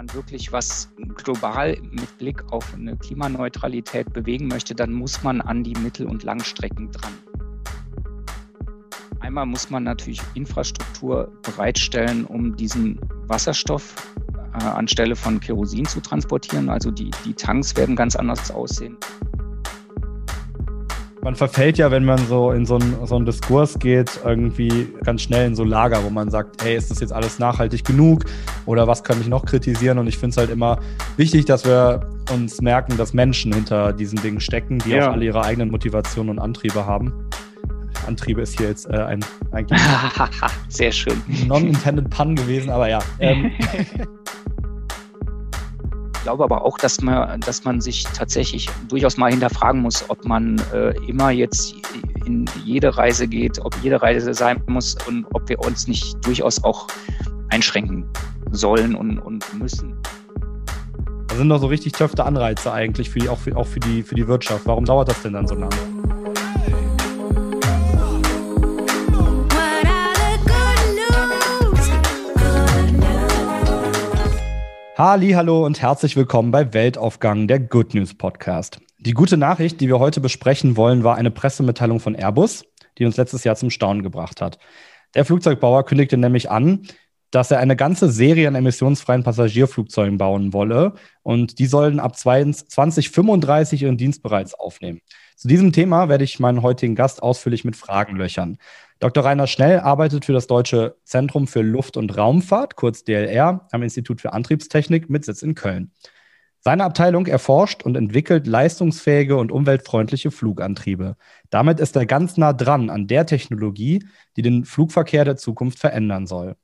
man wirklich was global mit Blick auf eine Klimaneutralität bewegen möchte, dann muss man an die Mittel- und Langstrecken dran. Einmal muss man natürlich Infrastruktur bereitstellen, um diesen Wasserstoff äh, anstelle von Kerosin zu transportieren. Also die, die Tanks werden ganz anders aussehen. Man verfällt ja, wenn man so in so einen, so einen Diskurs geht, irgendwie ganz schnell in so Lager, wo man sagt, hey, ist das jetzt alles nachhaltig genug oder was kann ich noch kritisieren? Und ich finde es halt immer wichtig, dass wir uns merken, dass Menschen hinter diesen Dingen stecken, die ja. auch alle ihre eigenen Motivationen und Antriebe haben. Antriebe ist hier jetzt äh, ein eigentlich sehr schön non-intended Pun gewesen, aber ja. Ähm. Ich glaube aber auch, dass man, dass man sich tatsächlich durchaus mal hinterfragen muss, ob man äh, immer jetzt in jede Reise geht, ob jede Reise sein muss und ob wir uns nicht durchaus auch einschränken sollen und, und müssen. Das sind doch so richtig töfte Anreize eigentlich, für auch, für, auch für, die, für die Wirtschaft. Warum dauert das denn dann so lange? Halli, hallo und herzlich willkommen bei Weltaufgang, der Good News Podcast. Die gute Nachricht, die wir heute besprechen wollen, war eine Pressemitteilung von Airbus, die uns letztes Jahr zum Staunen gebracht hat. Der Flugzeugbauer kündigte nämlich an, dass er eine ganze Serie an emissionsfreien Passagierflugzeugen bauen wolle und die sollen ab 2035 ihren Dienst bereits aufnehmen. Zu diesem Thema werde ich meinen heutigen Gast ausführlich mit Fragen löchern. Dr. Rainer Schnell arbeitet für das Deutsche Zentrum für Luft- und Raumfahrt, kurz DLR, am Institut für Antriebstechnik mit Sitz in Köln. Seine Abteilung erforscht und entwickelt leistungsfähige und umweltfreundliche Flugantriebe. Damit ist er ganz nah dran an der Technologie, die den Flugverkehr der Zukunft verändern soll.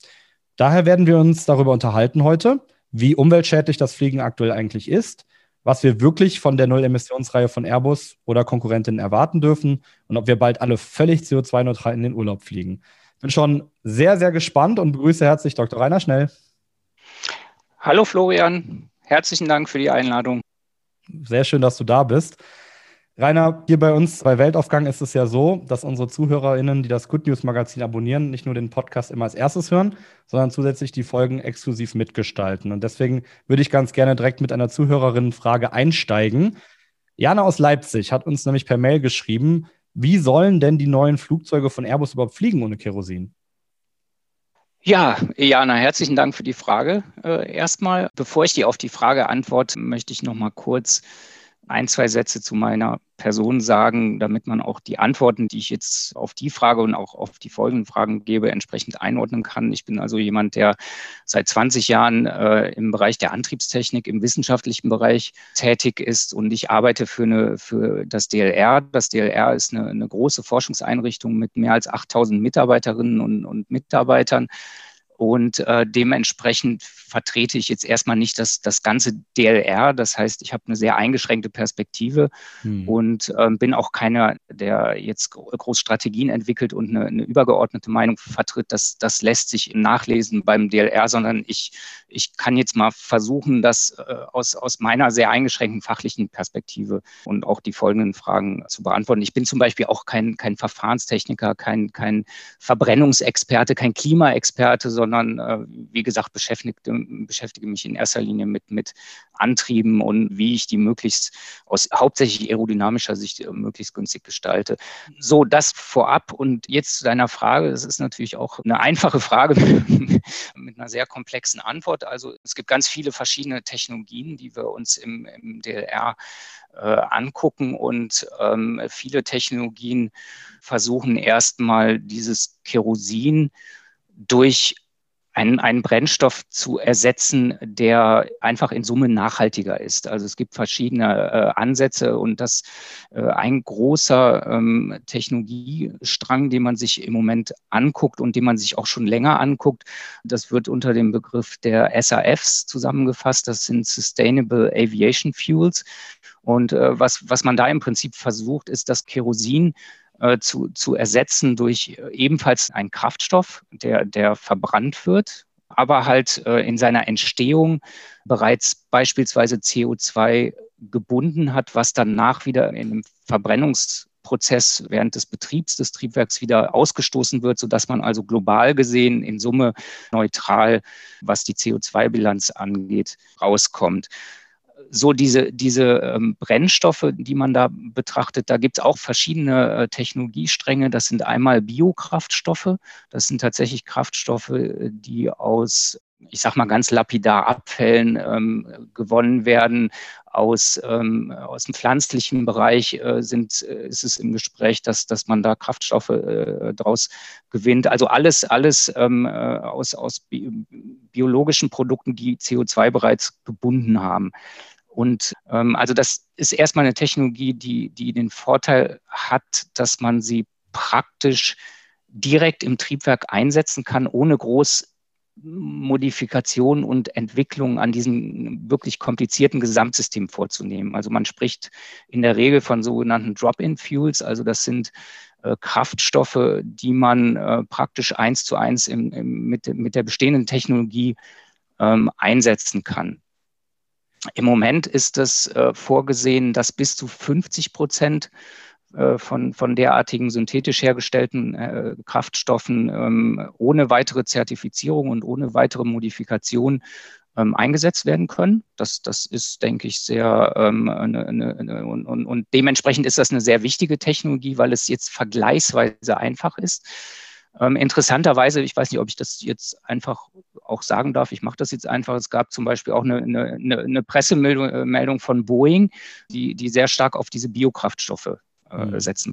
Daher werden wir uns darüber unterhalten heute, wie umweltschädlich das Fliegen aktuell eigentlich ist, was wir wirklich von der Null-Emissionsreihe von Airbus oder Konkurrentinnen erwarten dürfen und ob wir bald alle völlig CO2-neutral in den Urlaub fliegen. Bin schon sehr, sehr gespannt und begrüße herzlich Dr. Rainer Schnell. Hallo Florian, herzlichen Dank für die Einladung. Sehr schön, dass du da bist. Rainer, hier bei uns bei Weltaufgang ist es ja so, dass unsere ZuhörerInnen, die das Good News Magazin abonnieren, nicht nur den Podcast immer als erstes hören, sondern zusätzlich die Folgen exklusiv mitgestalten. Und deswegen würde ich ganz gerne direkt mit einer Zuhörerinnenfrage einsteigen. Jana aus Leipzig hat uns nämlich per Mail geschrieben, wie sollen denn die neuen Flugzeuge von Airbus überhaupt fliegen ohne Kerosin? Ja, Jana, herzlichen Dank für die Frage. Äh, erstmal, bevor ich dir auf die Frage antworte, möchte ich noch mal kurz ein, zwei Sätze zu meiner Person sagen, damit man auch die Antworten, die ich jetzt auf die Frage und auch auf die folgenden Fragen gebe, entsprechend einordnen kann. Ich bin also jemand, der seit 20 Jahren äh, im Bereich der Antriebstechnik, im wissenschaftlichen Bereich tätig ist und ich arbeite für, eine, für das DLR. Das DLR ist eine, eine große Forschungseinrichtung mit mehr als 8000 Mitarbeiterinnen und, und Mitarbeitern und äh, dementsprechend vertrete ich jetzt erstmal nicht das, das ganze DLR. Das heißt, ich habe eine sehr eingeschränkte Perspektive hm. und äh, bin auch keiner, der jetzt groß Strategien entwickelt und eine, eine, übergeordnete Meinung vertritt. Das, das lässt sich nachlesen beim DLR, sondern ich, ich kann jetzt mal versuchen, das äh, aus, aus meiner sehr eingeschränkten fachlichen Perspektive und auch die folgenden Fragen zu beantworten. Ich bin zum Beispiel auch kein, kein Verfahrenstechniker, kein, kein Verbrennungsexperte, kein Klimaexperte, sondern sondern äh, wie gesagt, beschäftige, beschäftige mich in erster Linie mit, mit Antrieben und wie ich die möglichst aus hauptsächlich aerodynamischer Sicht äh, möglichst günstig gestalte. So, das vorab und jetzt zu deiner Frage. Das ist natürlich auch eine einfache Frage mit einer sehr komplexen Antwort. Also es gibt ganz viele verschiedene Technologien, die wir uns im, im DLR äh, angucken und ähm, viele Technologien versuchen erstmal dieses Kerosin durch einen, einen Brennstoff zu ersetzen, der einfach in Summe nachhaltiger ist. Also es gibt verschiedene äh, Ansätze und das äh, ein großer ähm, Technologiestrang, den man sich im Moment anguckt und den man sich auch schon länger anguckt, das wird unter dem Begriff der SAFs zusammengefasst. Das sind Sustainable Aviation Fuels. Und äh, was, was man da im Prinzip versucht, ist, das Kerosin zu, zu ersetzen durch äh, ebenfalls einen Kraftstoff, der, der verbrannt wird, aber halt äh, in seiner Entstehung bereits beispielsweise CO2 gebunden hat, was danach wieder in einem Verbrennungs Prozess während des Betriebs des Triebwerks wieder ausgestoßen wird, sodass man also global gesehen in Summe neutral, was die CO2-Bilanz angeht, rauskommt so diese, diese ähm, Brennstoffe, die man da betrachtet, da gibt es auch verschiedene äh, Technologiestränge. Das sind einmal Biokraftstoffe. Das sind tatsächlich Kraftstoffe, die aus, ich sag mal ganz lapidar Abfällen ähm, gewonnen werden. Aus, ähm, aus dem pflanzlichen Bereich äh, sind, äh, ist es im Gespräch, dass, dass man da Kraftstoffe äh, draus gewinnt. Also alles, alles ähm, äh, aus, aus bi biologischen Produkten, die CO2 bereits gebunden haben. Und ähm, also das ist erstmal eine Technologie, die, die den Vorteil hat, dass man sie praktisch direkt im Triebwerk einsetzen kann, ohne groß Modifikation und Entwicklung an diesem wirklich komplizierten Gesamtsystem vorzunehmen. Also man spricht in der Regel von sogenannten Drop-in-Fuels, also das sind äh, Kraftstoffe, die man äh, praktisch eins zu eins im, im, mit, mit der bestehenden Technologie ähm, einsetzen kann. Im Moment ist es äh, vorgesehen, dass bis zu 50 Prozent äh, von, von derartigen synthetisch hergestellten äh, Kraftstoffen ähm, ohne weitere Zertifizierung und ohne weitere Modifikation ähm, eingesetzt werden können. Das, das ist, denke ich, sehr ähm, eine, eine, eine, und, und, und dementsprechend ist das eine sehr wichtige Technologie, weil es jetzt vergleichsweise einfach ist. Ähm, interessanterweise, ich weiß nicht, ob ich das jetzt einfach auch sagen darf, ich mache das jetzt einfach. Es gab zum Beispiel auch eine, eine, eine Pressemeldung äh, von Boeing, die, die sehr stark auf diese Biokraftstoffe äh, mhm. setzen.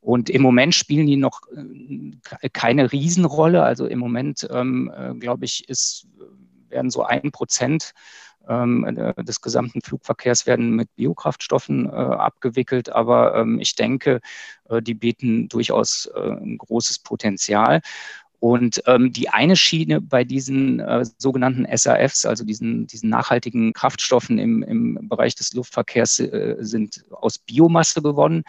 Und im Moment spielen die noch äh, keine Riesenrolle. Also im Moment, ähm, äh, glaube ich, ist, werden so ein Prozent des gesamten Flugverkehrs werden mit Biokraftstoffen äh, abgewickelt. Aber ähm, ich denke, äh, die bieten durchaus äh, ein großes Potenzial. Und ähm, die eine Schiene bei diesen äh, sogenannten SAFs, also diesen, diesen nachhaltigen Kraftstoffen im, im Bereich des Luftverkehrs, äh, sind aus Biomasse gewonnen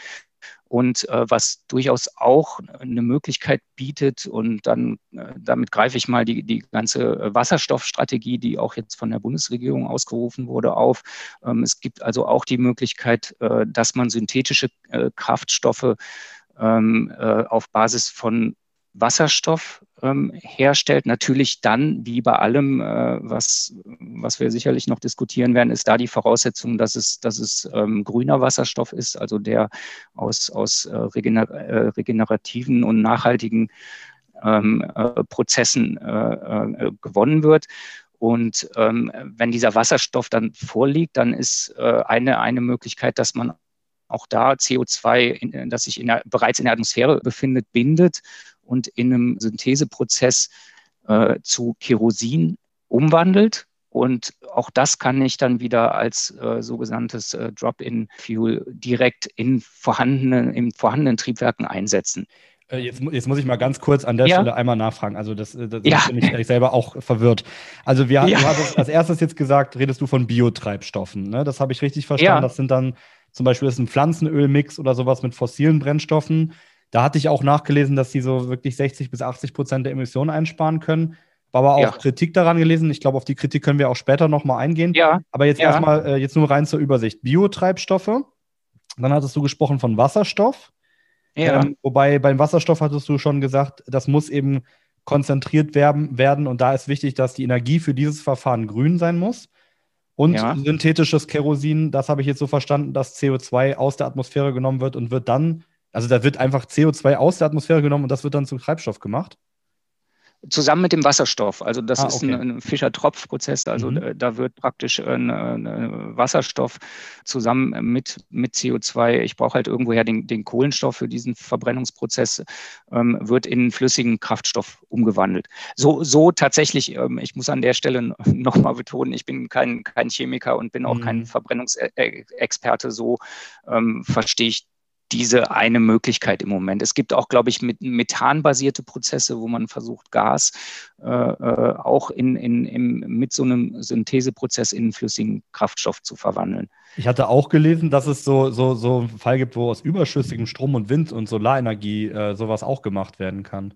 und äh, was durchaus auch eine Möglichkeit bietet. Und dann, äh, damit greife ich mal die, die ganze Wasserstoffstrategie, die auch jetzt von der Bundesregierung ausgerufen wurde, auf. Ähm, es gibt also auch die Möglichkeit, äh, dass man synthetische äh, Kraftstoffe ähm, äh, auf Basis von Wasserstoff ähm, herstellt. Natürlich dann, wie bei allem, äh, was, was wir sicherlich noch diskutieren werden, ist da die Voraussetzung, dass es, dass es ähm, grüner Wasserstoff ist, also der aus, aus äh, regener äh, regenerativen und nachhaltigen ähm, äh, Prozessen äh, äh, gewonnen wird. Und ähm, wenn dieser Wasserstoff dann vorliegt, dann ist eine, eine Möglichkeit, dass man auch da CO2, in, das sich in der, bereits in der Atmosphäre befindet, bindet und in einem Syntheseprozess äh, zu Kerosin umwandelt. Und auch das kann ich dann wieder als äh, sogenanntes äh, Drop-in-Fuel direkt in vorhandenen, in vorhandenen Triebwerken einsetzen. Äh, jetzt, jetzt, muss ich mal ganz kurz an der ja. Stelle einmal nachfragen. Also, das, äh, das ja. bin ich selber auch verwirrt. Also, wir, ja. du hast als erstes jetzt gesagt, redest du von Biotreibstoffen. Ne? Das habe ich richtig verstanden. Das sind dann zum Beispiel ist ein Pflanzenölmix oder sowas mit fossilen Brennstoffen. Da hatte ich auch nachgelesen, dass sie so wirklich 60 bis 80 Prozent der Emissionen einsparen können. War aber auch ja. Kritik daran gelesen. Ich glaube, auf die Kritik können wir auch später nochmal eingehen. Ja. Aber jetzt ja. erstmal, äh, jetzt nur rein zur Übersicht. Biotreibstoffe. Dann hattest du gesprochen von Wasserstoff. Ja. Ähm, wobei beim Wasserstoff hattest du schon gesagt, das muss eben konzentriert werden, werden. Und da ist wichtig, dass die Energie für dieses Verfahren grün sein muss. Und ja. synthetisches Kerosin, das habe ich jetzt so verstanden, dass CO2 aus der Atmosphäre genommen wird und wird dann also da wird einfach CO2 aus der Atmosphäre genommen und das wird dann zum Treibstoff gemacht? Zusammen mit dem Wasserstoff. Also das ah, okay. ist ein, ein Fischer-Tropf-Prozess. Also mhm. da, wird praktisch ein, ein Wasserstoff zusammen mit, mit CO2, ich brauche halt irgendwoher den, den Kohlenstoff für diesen Verbrennungsprozess, ähm, wird in flüssigen Kraftstoff umgewandelt. So, so tatsächlich, ähm, ich muss an der Stelle nochmal betonen, ich bin kein, kein Chemiker und bin auch mhm. kein Verbrennungsexperte. So ähm, verstehe ich diese eine Möglichkeit im Moment. Es gibt auch, glaube ich, mit methanbasierte Prozesse, wo man versucht, Gas äh, äh, auch in, in, im, mit so einem Syntheseprozess in flüssigen Kraftstoff zu verwandeln. Ich hatte auch gelesen, dass es so, so, so einen Fall gibt, wo aus überschüssigem Strom und Wind und Solarenergie äh, sowas auch gemacht werden kann.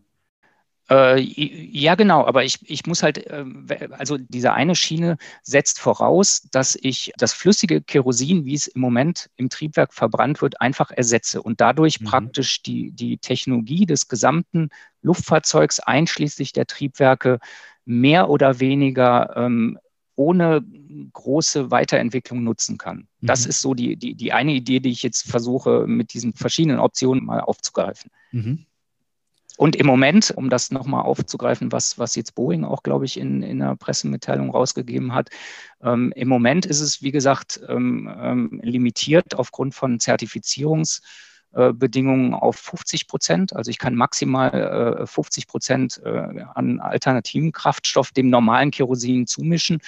Äh, ja, genau, aber ich, ich muss halt, äh, also diese eine Schiene setzt voraus, dass ich das flüssige Kerosin, wie es im Moment im Triebwerk verbrannt wird, einfach ersetze und dadurch mhm. praktisch die, die Technologie des gesamten Luftfahrzeugs einschließlich der Triebwerke mehr oder weniger ähm, ohne große Weiterentwicklung nutzen kann. Mhm. Das ist so die, die, die eine Idee, die ich jetzt versuche, mit diesen verschiedenen Optionen mal aufzugreifen. Mhm. Und im Moment, um das nochmal aufzugreifen, was, was jetzt Boeing auch, glaube ich, in, in einer Pressemitteilung rausgegeben hat, ähm, im Moment ist es, wie gesagt, ähm, ähm, limitiert aufgrund von Zertifizierungsbedingungen auf 50 Prozent. Also ich kann maximal äh, 50 Prozent äh, an alternativen Kraftstoff dem normalen Kerosin zumischen.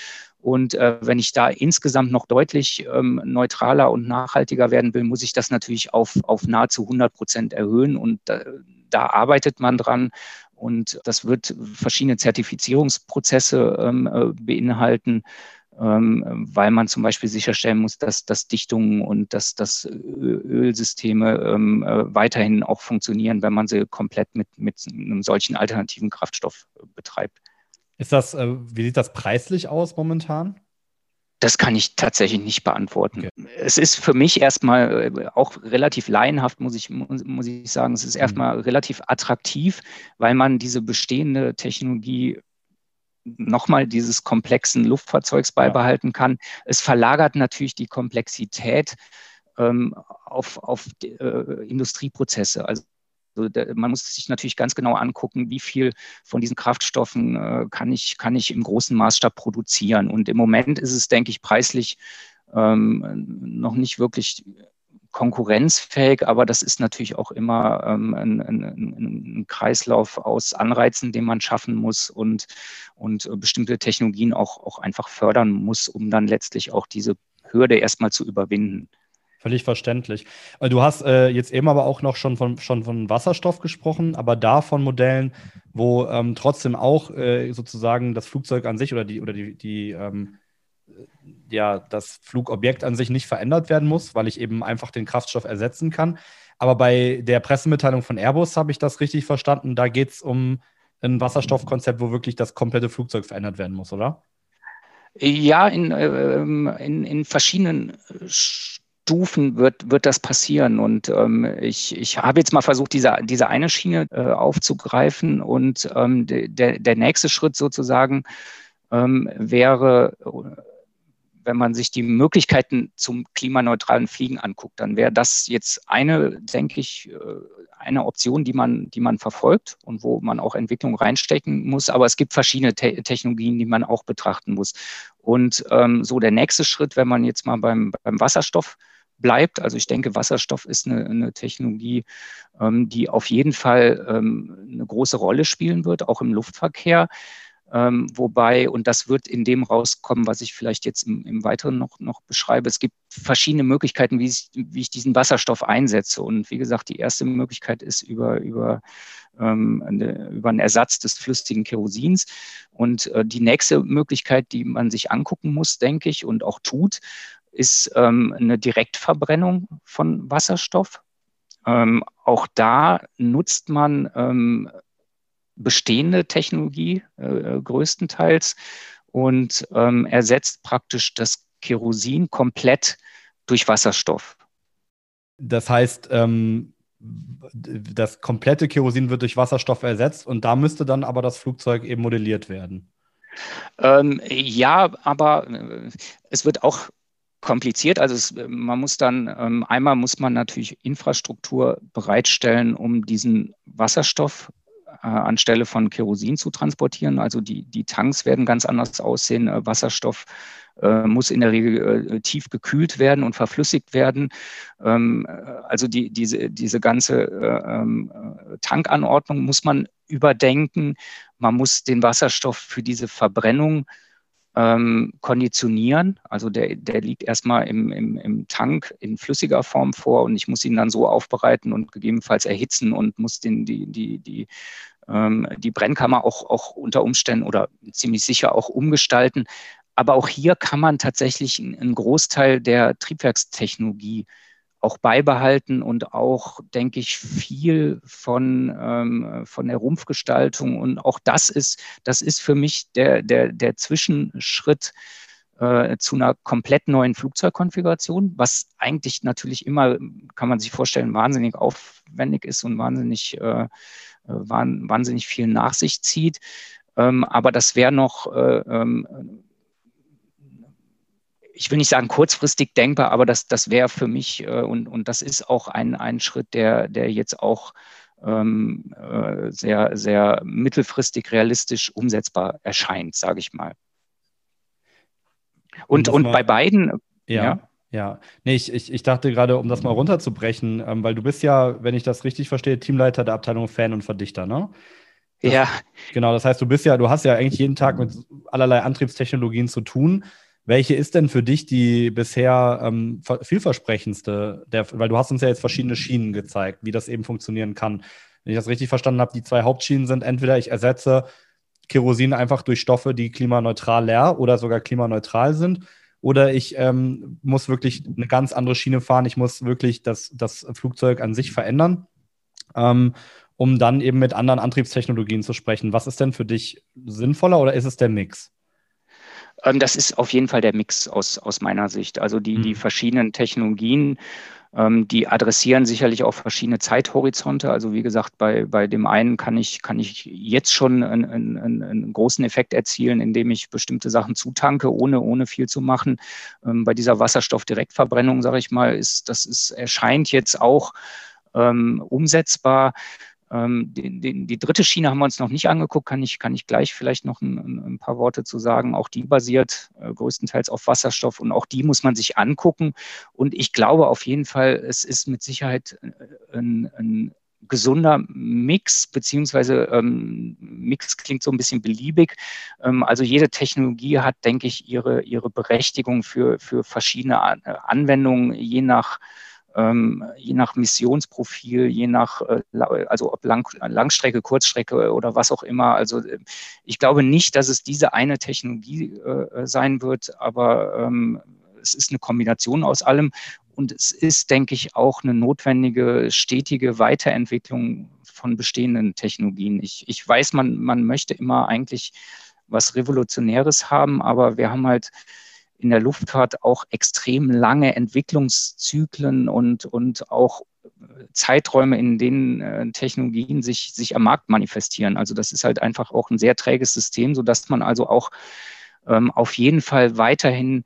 Und äh, wenn ich da insgesamt noch deutlich ähm, neutraler und nachhaltiger werden will, muss ich das natürlich auf, auf nahezu 100 Prozent erhöhen. Und äh, da arbeitet man dran. Und das wird verschiedene Zertifizierungsprozesse ähm, äh, beinhalten, ähm, weil man zum Beispiel sicherstellen muss, dass, dass Dichtungen und dass, dass Ölsysteme ähm, äh, weiterhin auch funktionieren, wenn man sie komplett mit, mit einem solchen alternativen Kraftstoff betreibt. Ist das, äh, wie sieht das preislich aus momentan? Das kann ich tatsächlich nicht beantworten. Okay. Es ist für mich erstmal äh, auch relativ laienhaft, muss ich, muss, ich sagen. Es ist mhm. erstmal mhm. relativ attraktiv, weil man diese bestehende Technologie nochmal dieses komplexen Luftfahrzeugs beibehalten kann. Es verlagert natürlich die Komplexität ähm, auf, auf äh, Industrieprozesse. Also also da, man muss sich natürlich ganz genau angucken, wie viel von diesen Kraftstoffen äh, kann, ich, kann ich im großen Maßstab produzieren. Und im Moment ist es, denke ich, preislich ähm, noch nicht wirklich konkurrenzfähig, aber das ist natürlich auch immer ähm, ein, ein, ein, Kreislauf aus Anreizen, den man schaffen muss und, und bestimmte Technologien auch, auch einfach fördern muss, um dann letztlich auch diese Hürde erstmal zu überwinden. Völlig verständlich. Du hast äh, jetzt eben aber auch noch schon von, schon von Wasserstoff gesprochen, aber da von Modellen, wo ähm, trotzdem auch äh, sozusagen das Flugzeug an sich oder die oder die, die ähm, ja, das Flugobjekt an sich nicht verändert werden muss, weil ich eben einfach den Kraftstoff ersetzen kann. Aber bei der Pressemitteilung von Airbus habe ich das richtig verstanden. Da geht es um ein Wasserstoffkonzept, wo wirklich das komplette Flugzeug verändert werden muss, oder? Ja, in, äh, in, in verschiedenen Stufen wird, wird das passieren. Und ähm, ich, ich habe jetzt mal versucht, diese, diese eine Schiene äh, aufzugreifen. Und ähm, der, der nächste Schritt sozusagen ähm, wäre, wenn man sich die Möglichkeiten zum klimaneutralen Fliegen anguckt, dann wäre das jetzt eine, denke ich, äh, eine Option, die man, die man verfolgt und wo man auch Entwicklung reinstecken muss. Aber es gibt verschiedene Te Technologien, die man auch betrachten muss. Und ähm, so der nächste Schritt, wenn man jetzt mal beim, beim Wasserstoff bleibt. Also ich denke, Wasserstoff ist eine, eine Technologie, ähm, die auf jeden Fall ähm, eine große Rolle spielen wird, auch im Luftverkehr. Ähm, wobei, und das wird in dem rauskommen, was ich vielleicht jetzt im, im Weiteren noch, noch beschreibe, es gibt verschiedene Möglichkeiten, wie ich, wie ich diesen Wasserstoff einsetze. Und wie gesagt, die erste Möglichkeit ist über, über, ähm, eine, über einen Ersatz des flüssigen Kerosins. Und äh, die nächste Möglichkeit, die man sich angucken muss, denke ich, und auch tut, ist ähm, eine Direktverbrennung von Wasserstoff. Ähm, auch da nutzt man ähm, bestehende Technologie äh, größtenteils und ähm, ersetzt praktisch das Kerosin komplett durch Wasserstoff. Das heißt, ähm, das komplette Kerosin wird durch Wasserstoff ersetzt und da müsste dann aber das Flugzeug eben modelliert werden. Ähm, ja, aber äh, es wird auch kompliziert. Also es, man muss dann, ähm, einmal muss man natürlich Infrastruktur bereitstellen, um diesen Wasserstoff äh, anstelle von Kerosin zu transportieren. Also die, die Tanks werden ganz anders aussehen. Äh, Wasserstoff äh, muss in der Regel äh, tief gekühlt werden und verflüssigt werden. Ähm, äh, also die, diese, diese ganze äh, ähm, Tankanordnung muss man überdenken. Man muss den Wasserstoff für diese Verbrennung ähm, konditionieren. Also der, der liegt erstmal im, im, im Tank in flüssiger Form vor und ich muss ihn dann so aufbereiten und gegebenenfalls erhitzen und muss den, die, die, die, ähm, die Brennkammer auch, auch unter Umständen oder ziemlich sicher auch umgestalten. Aber auch hier kann man tatsächlich einen Großteil der Triebwerkstechnologie auch beibehalten und auch, denke ich, viel von, ähm, von der Rumpfgestaltung. Und auch das ist, das ist für mich der, der, der Zwischenschritt äh, zu einer komplett neuen Flugzeugkonfiguration, was eigentlich natürlich immer, kann man sich vorstellen, wahnsinnig aufwendig ist und wahnsinnig, äh, äh wahnsinnig viel nach sich zieht. Ähm, aber das wäre noch äh, ähm, ich will nicht sagen kurzfristig denkbar, aber das, das wäre für mich äh, und, und das ist auch ein, ein Schritt, der, der jetzt auch ähm, äh, sehr, sehr mittelfristig realistisch umsetzbar erscheint, sage ich mal. Und, und, und bei beiden, ja. ja. Ja, nee, ich, ich, ich dachte gerade, um das mal runterzubrechen, ähm, weil du bist ja, wenn ich das richtig verstehe, Teamleiter der Abteilung Fan und Verdichter, ne? Das, ja. Genau, das heißt, du bist ja, du hast ja eigentlich jeden Tag mit allerlei Antriebstechnologien zu tun. Welche ist denn für dich die bisher ähm, vielversprechendste? Der, weil du hast uns ja jetzt verschiedene Schienen gezeigt, wie das eben funktionieren kann. Wenn ich das richtig verstanden habe, die zwei Hauptschienen sind entweder ich ersetze Kerosin einfach durch Stoffe, die klimaneutral leer oder sogar klimaneutral sind, oder ich ähm, muss wirklich eine ganz andere Schiene fahren. Ich muss wirklich das, das Flugzeug an sich verändern, ähm, um dann eben mit anderen Antriebstechnologien zu sprechen. Was ist denn für dich sinnvoller oder ist es der Mix? Ähm, das ist auf jeden Fall der Mix aus, aus meiner Sicht. Also die, mhm. die verschiedenen Technologien, ähm, die adressieren sicherlich auch verschiedene Zeithorizonte. Also wie gesagt, bei, bei dem einen kann ich, kann ich jetzt schon einen, einen, einen großen Effekt erzielen, indem ich bestimmte Sachen zutanke, ohne, ohne viel zu machen. Ähm, bei dieser Wasserstoffdirektverbrennung, sage ich mal, ist, das ist, erscheint jetzt auch ähm, umsetzbar. Ähm, die, die, die, dritte Schiene haben wir uns noch nicht angeguckt, kann ich, kann ich gleich vielleicht noch ein, ein paar Worte zu sagen. Auch die basiert äh, größtenteils auf Wasserstoff und auch die muss man sich angucken. Und ich glaube auf jeden Fall, es ist mit Sicherheit äh, ein, ein gesunder Mix, beziehungsweise ähm, Mix klingt so ein bisschen beliebig. Ähm, also jede Technologie hat, denke ich, ihre, ihre Berechtigung für, für verschiedene Anwendungen, je nach ähm, je nach Missionsprofil, je nach, äh, also ob Lang, Langstrecke, Kurzstrecke oder was auch immer. Also äh, ich glaube nicht, dass es diese eine Technologie äh, sein wird, aber ähm, es ist eine Kombination aus allem. Und es ist, denke ich, auch eine notwendige, stetige Weiterentwicklung von bestehenden Technologien. Ich, ich weiß, man, man möchte immer eigentlich was Revolutionäres haben, aber wir haben halt in der Luftfahrt auch extrem lange Entwicklungszyklen und, und auch Zeiträume, in denen äh, Technologien sich, sich am Markt manifestieren. Also das ist halt einfach auch ein sehr träges System, sodass man also auch ähm, auf jeden Fall weiterhin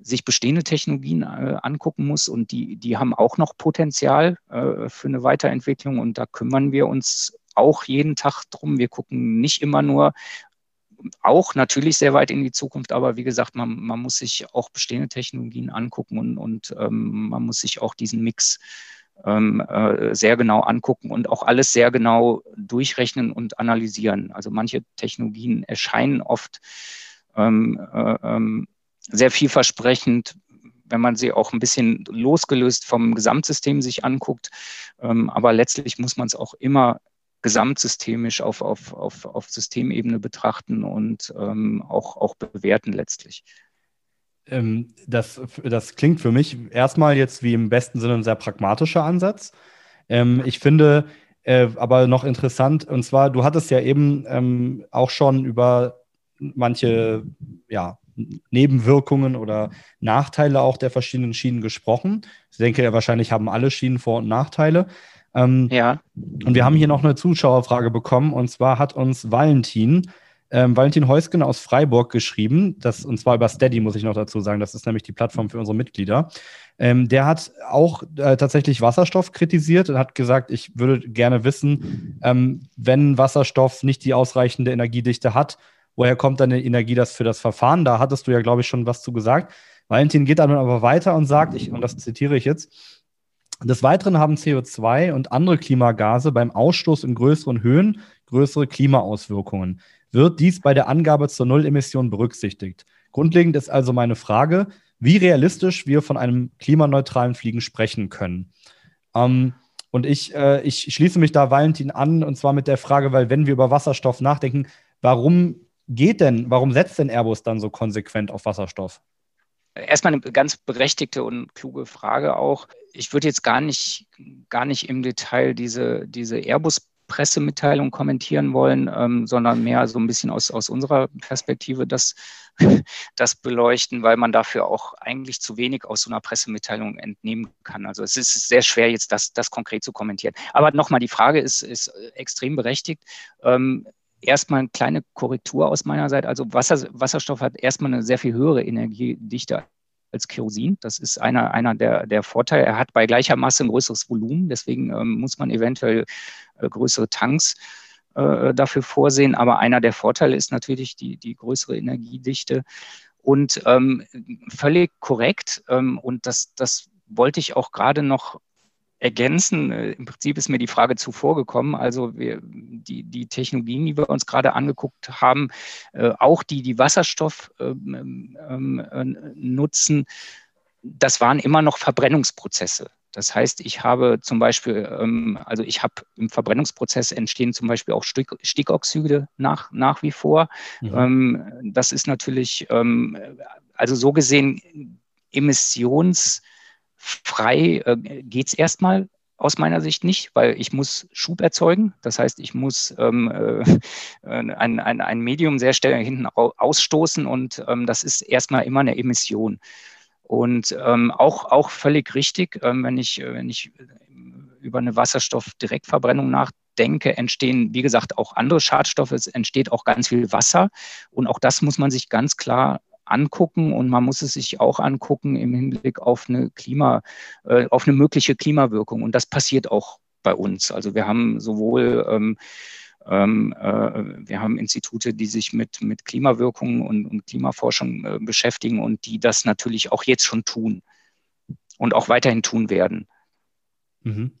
sich bestehende Technologien äh, angucken muss und die, die haben auch noch Potenzial äh, für eine Weiterentwicklung und da kümmern wir uns auch jeden Tag drum. Wir gucken nicht immer nur, auch natürlich sehr weit in die Zukunft, aber wie gesagt, man, man muss sich auch bestehende Technologien angucken und, und ähm, man muss sich auch diesen Mix ähm, äh, sehr genau angucken und auch alles sehr genau durchrechnen und analysieren. Also manche Technologien erscheinen oft ähm, äh, ähm, sehr vielversprechend, wenn man sie auch ein bisschen losgelöst vom Gesamtsystem sich anguckt. Ähm, aber letztlich muss man es auch immer gesamtsystemisch auf, auf, auf, auf Systemebene betrachten und ähm, auch, auch bewerten letztlich. Ähm, das, das klingt für mich erstmal jetzt wie im besten Sinne ein sehr pragmatischer Ansatz. Ähm, ich finde äh, aber noch interessant, und zwar, du hattest ja eben ähm, auch schon über manche ja, Nebenwirkungen oder Nachteile auch der verschiedenen Schienen gesprochen. Ich denke, ja, wahrscheinlich haben alle Schienen Vor- und Nachteile. Ähm, ja. Und wir haben hier noch eine Zuschauerfrage bekommen und zwar hat uns Valentin, ähm, Valentin Heusgen aus Freiburg geschrieben, das, und zwar über Steady, muss ich noch dazu sagen, das ist nämlich die Plattform für unsere Mitglieder. Ähm, der hat auch äh, tatsächlich Wasserstoff kritisiert und hat gesagt, ich würde gerne wissen, ähm, wenn Wasserstoff nicht die ausreichende Energiedichte hat, woher kommt dann die Energie das für das Verfahren? Da hattest du ja, glaube ich, schon was zu gesagt. Valentin geht dann aber weiter und sagt, ich, und das zitiere ich jetzt, des Weiteren haben CO2 und andere Klimagase beim Ausstoß in größeren Höhen größere Klimaauswirkungen. Wird dies bei der Angabe zur Nullemission berücksichtigt? Grundlegend ist also meine Frage, wie realistisch wir von einem klimaneutralen Fliegen sprechen können. Ähm, und ich, äh, ich schließe mich da Valentin an, und zwar mit der Frage, weil wenn wir über Wasserstoff nachdenken, warum geht denn, warum setzt denn Airbus dann so konsequent auf Wasserstoff? Erstmal eine ganz berechtigte und kluge Frage auch. Ich würde jetzt gar nicht, gar nicht im Detail diese, diese Airbus Pressemitteilung kommentieren wollen, ähm, sondern mehr so ein bisschen aus, aus unserer Perspektive das, das beleuchten, weil man dafür auch eigentlich zu wenig aus so einer Pressemitteilung entnehmen kann. Also es ist sehr schwer, jetzt das, das konkret zu kommentieren. Aber nochmal, die Frage ist, ist extrem berechtigt. Ähm, erstmal eine kleine Korrektur aus meiner Seite. Also Wasser, Wasserstoff hat erstmal eine sehr viel höhere Energiedichte als Kerosin. Das ist einer, einer der, der Vorteile. Er hat bei gleicher Masse ein größeres Volumen, deswegen ähm, muss man eventuell äh, größere Tanks äh, dafür vorsehen. Aber einer der Vorteile ist natürlich die, die größere Energiedichte. Und ähm, völlig korrekt, ähm, und das, das wollte ich auch gerade noch ergänzen. Äh, Im Prinzip ist mir die Frage zuvor gekommen. Also wir, die, die Technologien, die wir uns gerade angeguckt haben, äh, auch die, die Wasserstoff ähm, ähm, äh, nutzen, das waren immer noch Verbrennungsprozesse. Das heißt, ich habe zum Beispiel, ähm, also ich habe im Verbrennungsprozess entstehen zum Beispiel auch Stickoxide nach, nach wie vor. Mhm. Ähm, das ist natürlich, ähm, also so gesehen, emissionsfrei äh, geht es erstmal aus meiner Sicht nicht, weil ich muss Schub erzeugen. Das heißt, ich muss ähm, äh, ein, ein, ein Medium sehr schnell hinten ausstoßen und ähm, das ist erstmal immer eine Emission. Und ähm, auch, auch völlig richtig, ähm, wenn, ich, wenn ich über eine Wasserstoffdirektverbrennung nachdenke, entstehen, wie gesagt, auch andere Schadstoffe. Es entsteht auch ganz viel Wasser. Und auch das muss man sich ganz klar angucken und man muss es sich auch angucken im Hinblick auf eine Klima, äh, auf eine mögliche Klimawirkung. Und das passiert auch bei uns. Also wir haben sowohl ähm, ähm, äh, wir haben Institute, die sich mit, mit Klimawirkungen und, und Klimaforschung äh, beschäftigen und die das natürlich auch jetzt schon tun und auch weiterhin tun werden. Mhm.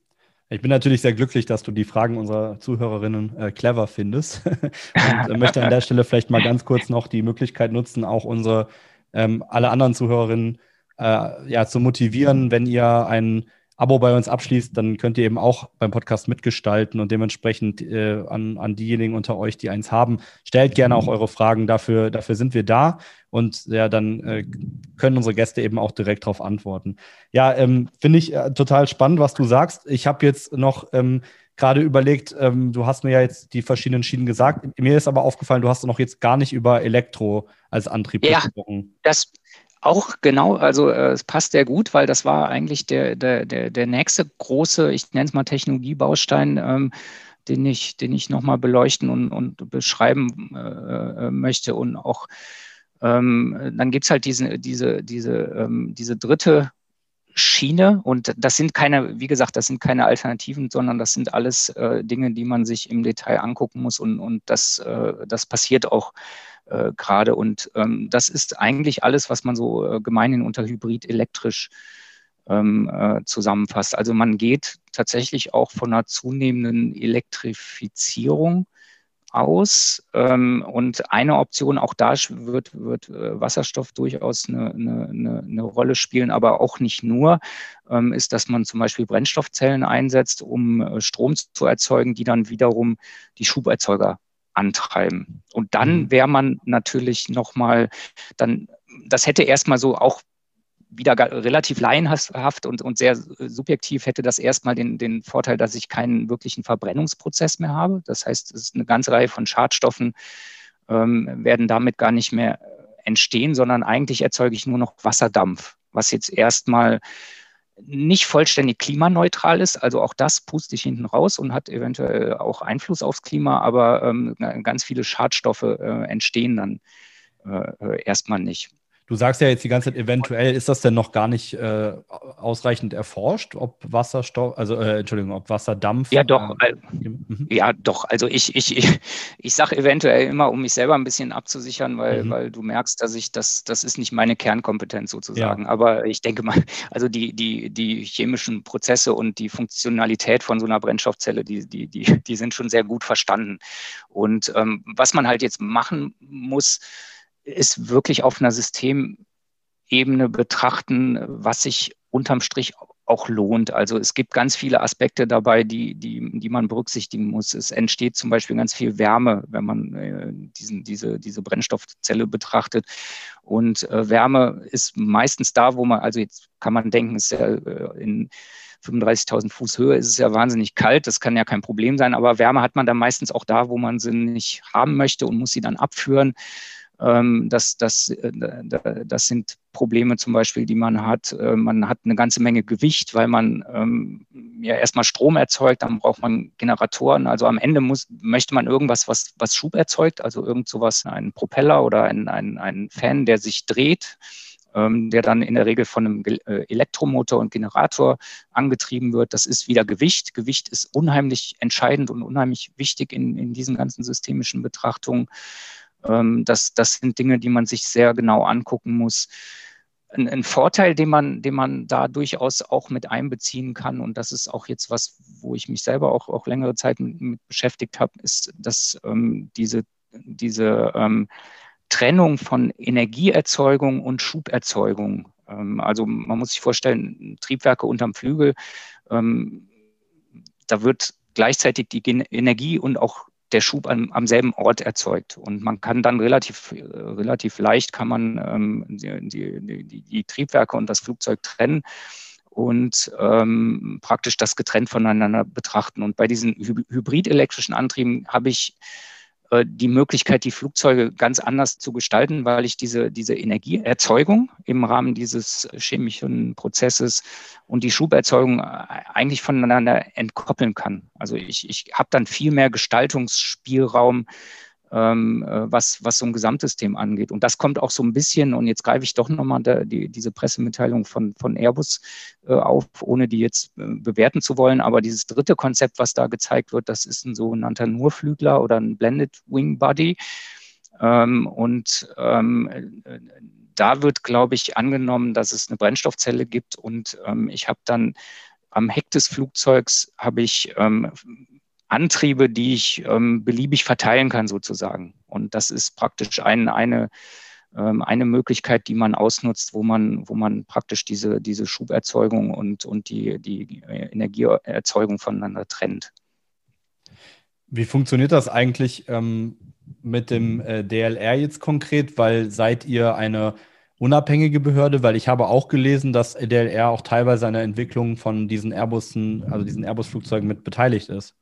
Ich bin natürlich sehr glücklich, dass du die Fragen unserer Zuhörerinnen äh, clever findest. Und äh, möchte an der Stelle vielleicht mal ganz kurz noch die Möglichkeit nutzen, auch unsere ähm, alle anderen Zuhörerinnen äh, ja, zu motivieren, wenn ihr ein Abo bei uns abschließt, dann könnt ihr eben auch beim Podcast mitgestalten und dementsprechend äh, an, an diejenigen unter euch, die eins haben, stellt gerne auch eure Fragen. Dafür, dafür sind wir da und ja, dann äh, können unsere Gäste eben auch direkt darauf antworten. Ja, ähm, finde ich äh, total spannend, was du sagst. Ich habe jetzt noch ähm, gerade überlegt, ähm, du hast mir ja jetzt die verschiedenen Schienen gesagt. Mir ist aber aufgefallen, du hast noch jetzt gar nicht über Elektro als Antrieb ja, gesprochen. Das, auch genau, also äh, es passt sehr gut, weil das war eigentlich der, der, der, der nächste große, ich nenne es mal Technologiebaustein, ähm, den ich, den ich nochmal beleuchten und, und beschreiben äh, äh möchte. Und auch ähm, dann gibt es halt diese, diese, diese, ähm, diese dritte Schiene und das sind keine, wie gesagt, das sind keine Alternativen, sondern das sind alles äh, Dinge, die man sich im Detail angucken muss und, und das, äh, das passiert auch äh, gerade. Und ähm, das ist eigentlich alles, was man so äh, gemeinhin unter Hybrid elektrisch ähm, äh, zusammenfasst. Also man geht tatsächlich auch von einer zunehmenden Elektrifizierung aus. Ähm, und eine Option, auch da wird, wird äh, Wasserstoff durchaus eine, eine, eine, Rolle spielen, aber auch nicht nur, ähm, ist, dass man zum Beispiel Brennstoffzellen einsetzt, um äh, Strom zu erzeugen, die dann wiederum die Schuberzeuger antreiben. Und dann mhm. wäre man natürlich nochmal, dann, das hätte erstmal so auch wieder relativ laienhaft und, und sehr subjektiv hätte das erstmal den, den Vorteil, dass ich keinen wirklichen Verbrennungsprozess mehr habe. Das heißt, es ist eine ganze Reihe von Schadstoffen ähm, werden damit gar nicht mehr entstehen, sondern eigentlich erzeuge ich nur noch Wasserdampf, was jetzt erstmal nicht vollständig klimaneutral ist. Also auch das puste ich hinten raus und hat eventuell auch Einfluss aufs Klima, aber ähm, ganz viele Schadstoffe äh, entstehen dann äh, äh erstmal nicht. Du sagst ja jetzt die ganze Zeit eventuell, ist das denn noch gar nicht äh, ausreichend erforscht, ob Wasserstoff, also äh, Entschuldigung, ob Wasserdampf. Ja, doch. Äh, mhm. Ja, doch. Also ich, ich, ich, ich sage eventuell immer, um mich selber ein bisschen abzusichern, weil, mhm. weil du merkst, dass ich das, das ist nicht meine Kernkompetenz sozusagen. Ja. Aber ich denke mal, also die, die, die chemischen Prozesse und die Funktionalität von so einer Brennstoffzelle, die, die, die, die sind schon sehr gut verstanden. Und ähm, was man halt jetzt machen muss, ist wirklich auf einer Systemebene betrachten, was sich unterm Strich auch lohnt. Also es gibt ganz viele Aspekte dabei, die, die, die man berücksichtigen muss. Es entsteht zum Beispiel ganz viel Wärme, wenn man äh, diesen, diese, diese Brennstoffzelle betrachtet. Und äh, Wärme ist meistens da, wo man, also jetzt kann man denken, ist ja äh, in 35.000 Fuß Höhe ist es ja wahnsinnig kalt, das kann ja kein Problem sein, aber Wärme hat man dann meistens auch da, wo man sie nicht haben möchte und muss sie dann abführen. Ähm, das, das, äh, das sind Probleme zum Beispiel, die man hat. Äh, man hat eine ganze Menge Gewicht, weil man ähm, ja erstmal Strom erzeugt, dann braucht man Generatoren. Also am Ende muss, möchte man irgendwas, was, was Schub erzeugt, also irgend sowas, ein Propeller oder ein, ein, ein Fan, der sich dreht ähm, der dann in der Regel von einem äh, Elektromotor und Generator angetrieben wird. Das ist wieder Gewicht. Gewicht ist unheimlich entscheidend und unheimlich wichtig in, in diesen ganzen systemischen Betrachtungen. Ähm, das, das sind Dinge, die man sich sehr genau angucken muss. Ein, ein, Vorteil, den man, den man da durchaus auch mit einbeziehen kann, und das ist auch jetzt was, wo ich mich selber auch, auch längere Zeit mit, mit beschäftigt habe, ist, dass ähm, diese, diese ähm, Trennung von Energieerzeugung und Schuberzeugung. Ähm, also man muss sich vorstellen, Triebwerke unterm Flügel, ähm, da wird gleichzeitig die Energie und auch der Schub am, am, selben Ort erzeugt. Und man kann dann relativ, äh, relativ leicht kann man ähm, die, die, die, die, Triebwerke und das Flugzeug trennen und ähm, praktisch das getrennt voneinander betrachten. Und bei diesen hybridelektrischen Antrieben habe ich die Möglichkeit, die Flugzeuge ganz anders zu gestalten, weil ich diese, diese Energieerzeugung im Rahmen dieses chemischen Prozesses und die Schuberzeugung äh, eigentlich voneinander entkoppeln kann. Also ich, ich habe dann viel mehr Gestaltungsspielraum äh, was, was so ein Gesamtsystem angeht. Und das kommt auch so ein bisschen, und jetzt greife ich doch nochmal die, diese Pressemitteilung von, von Airbus äh, auf, ohne die jetzt äh, bewerten zu wollen. Aber dieses dritte Konzept, was da gezeigt wird, das ist ein sogenannter Nurflügler oder ein Blended Wing Body. Ähm, und ähm, äh, da wird, glaube ich, angenommen, dass es eine Brennstoffzelle gibt. Und ähm, ich habe dann am Heck des Flugzeugs habe ich ähm, Antriebe, die ich ähm, beliebig verteilen kann sozusagen. Und das ist praktisch ein, eine, ähm, eine Möglichkeit, die man ausnutzt, wo man, wo man praktisch diese, diese Schuberzeugung und, und die, die Energieerzeugung voneinander trennt. Wie funktioniert das eigentlich ähm, mit dem äh, DLR jetzt konkret? Weil seid ihr eine unabhängige Behörde? Weil ich habe auch gelesen, dass DLR auch teilweise an der Entwicklung von diesen Airbussen, also diesen Airbus-Flugzeugen mit beteiligt ist.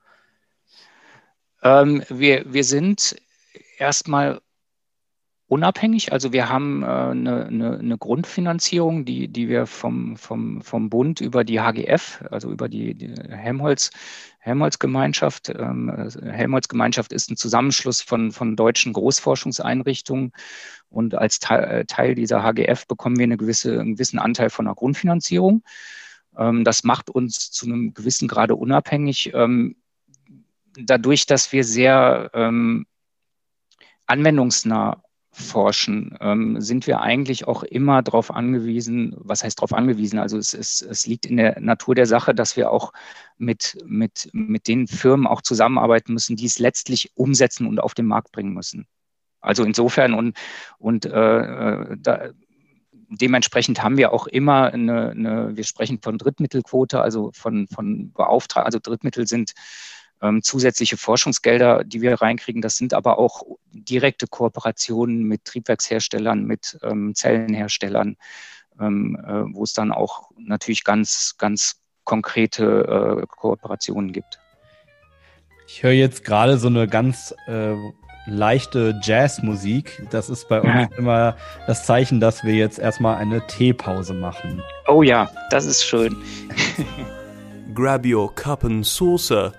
Ähm, wir, wir sind erstmal unabhängig. Also wir haben äh, eine, eine, eine, Grundfinanzierung, die, die wir vom, vom, vom Bund über die HGF, also über die, die Helmholtz, Helmholtz-Gemeinschaft. Ähm, Helmholtz-Gemeinschaft ist ein Zusammenschluss von, von deutschen Großforschungseinrichtungen. Und als Teil, Teil dieser HGF bekommen wir eine gewisse, einen gewissen Anteil von der Grundfinanzierung. Ähm, das macht uns zu einem gewissen Grade unabhängig. Ähm, dadurch, dass wir sehr ähm, anwendungsnah forschen, ähm, sind wir eigentlich auch immer darauf angewiesen, was heißt darauf angewiesen? Also es, es, es liegt in der Natur der Sache, dass wir auch mit, mit, mit den Firmen auch zusammenarbeiten müssen, die es letztlich umsetzen und auf den Markt bringen müssen. Also insofern und, und äh, äh da, dementsprechend haben wir auch immer eine, eine, wir sprechen von Drittmittelquote, also von, von Beauftragten, also Drittmittel sind ähm, zusätzliche Forschungsgelder, die wir reinkriegen. Das sind aber auch direkte Kooperationen mit Triebwerksherstellern, mit ähm, Zellenherstellern, ähm, äh, wo es dann auch natürlich ganz, ganz konkrete äh, Kooperationen gibt. Ich höre jetzt gerade so eine ganz äh, leichte Jazzmusik. Das ist bei uns ja. immer das Zeichen, dass wir jetzt erstmal eine Teepause machen. Oh ja, das ist schön. Grab your cup and saucer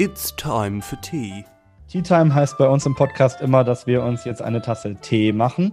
It's time for tea. Tea Time heißt bei uns im Podcast immer, dass wir uns jetzt eine Tasse Tee machen.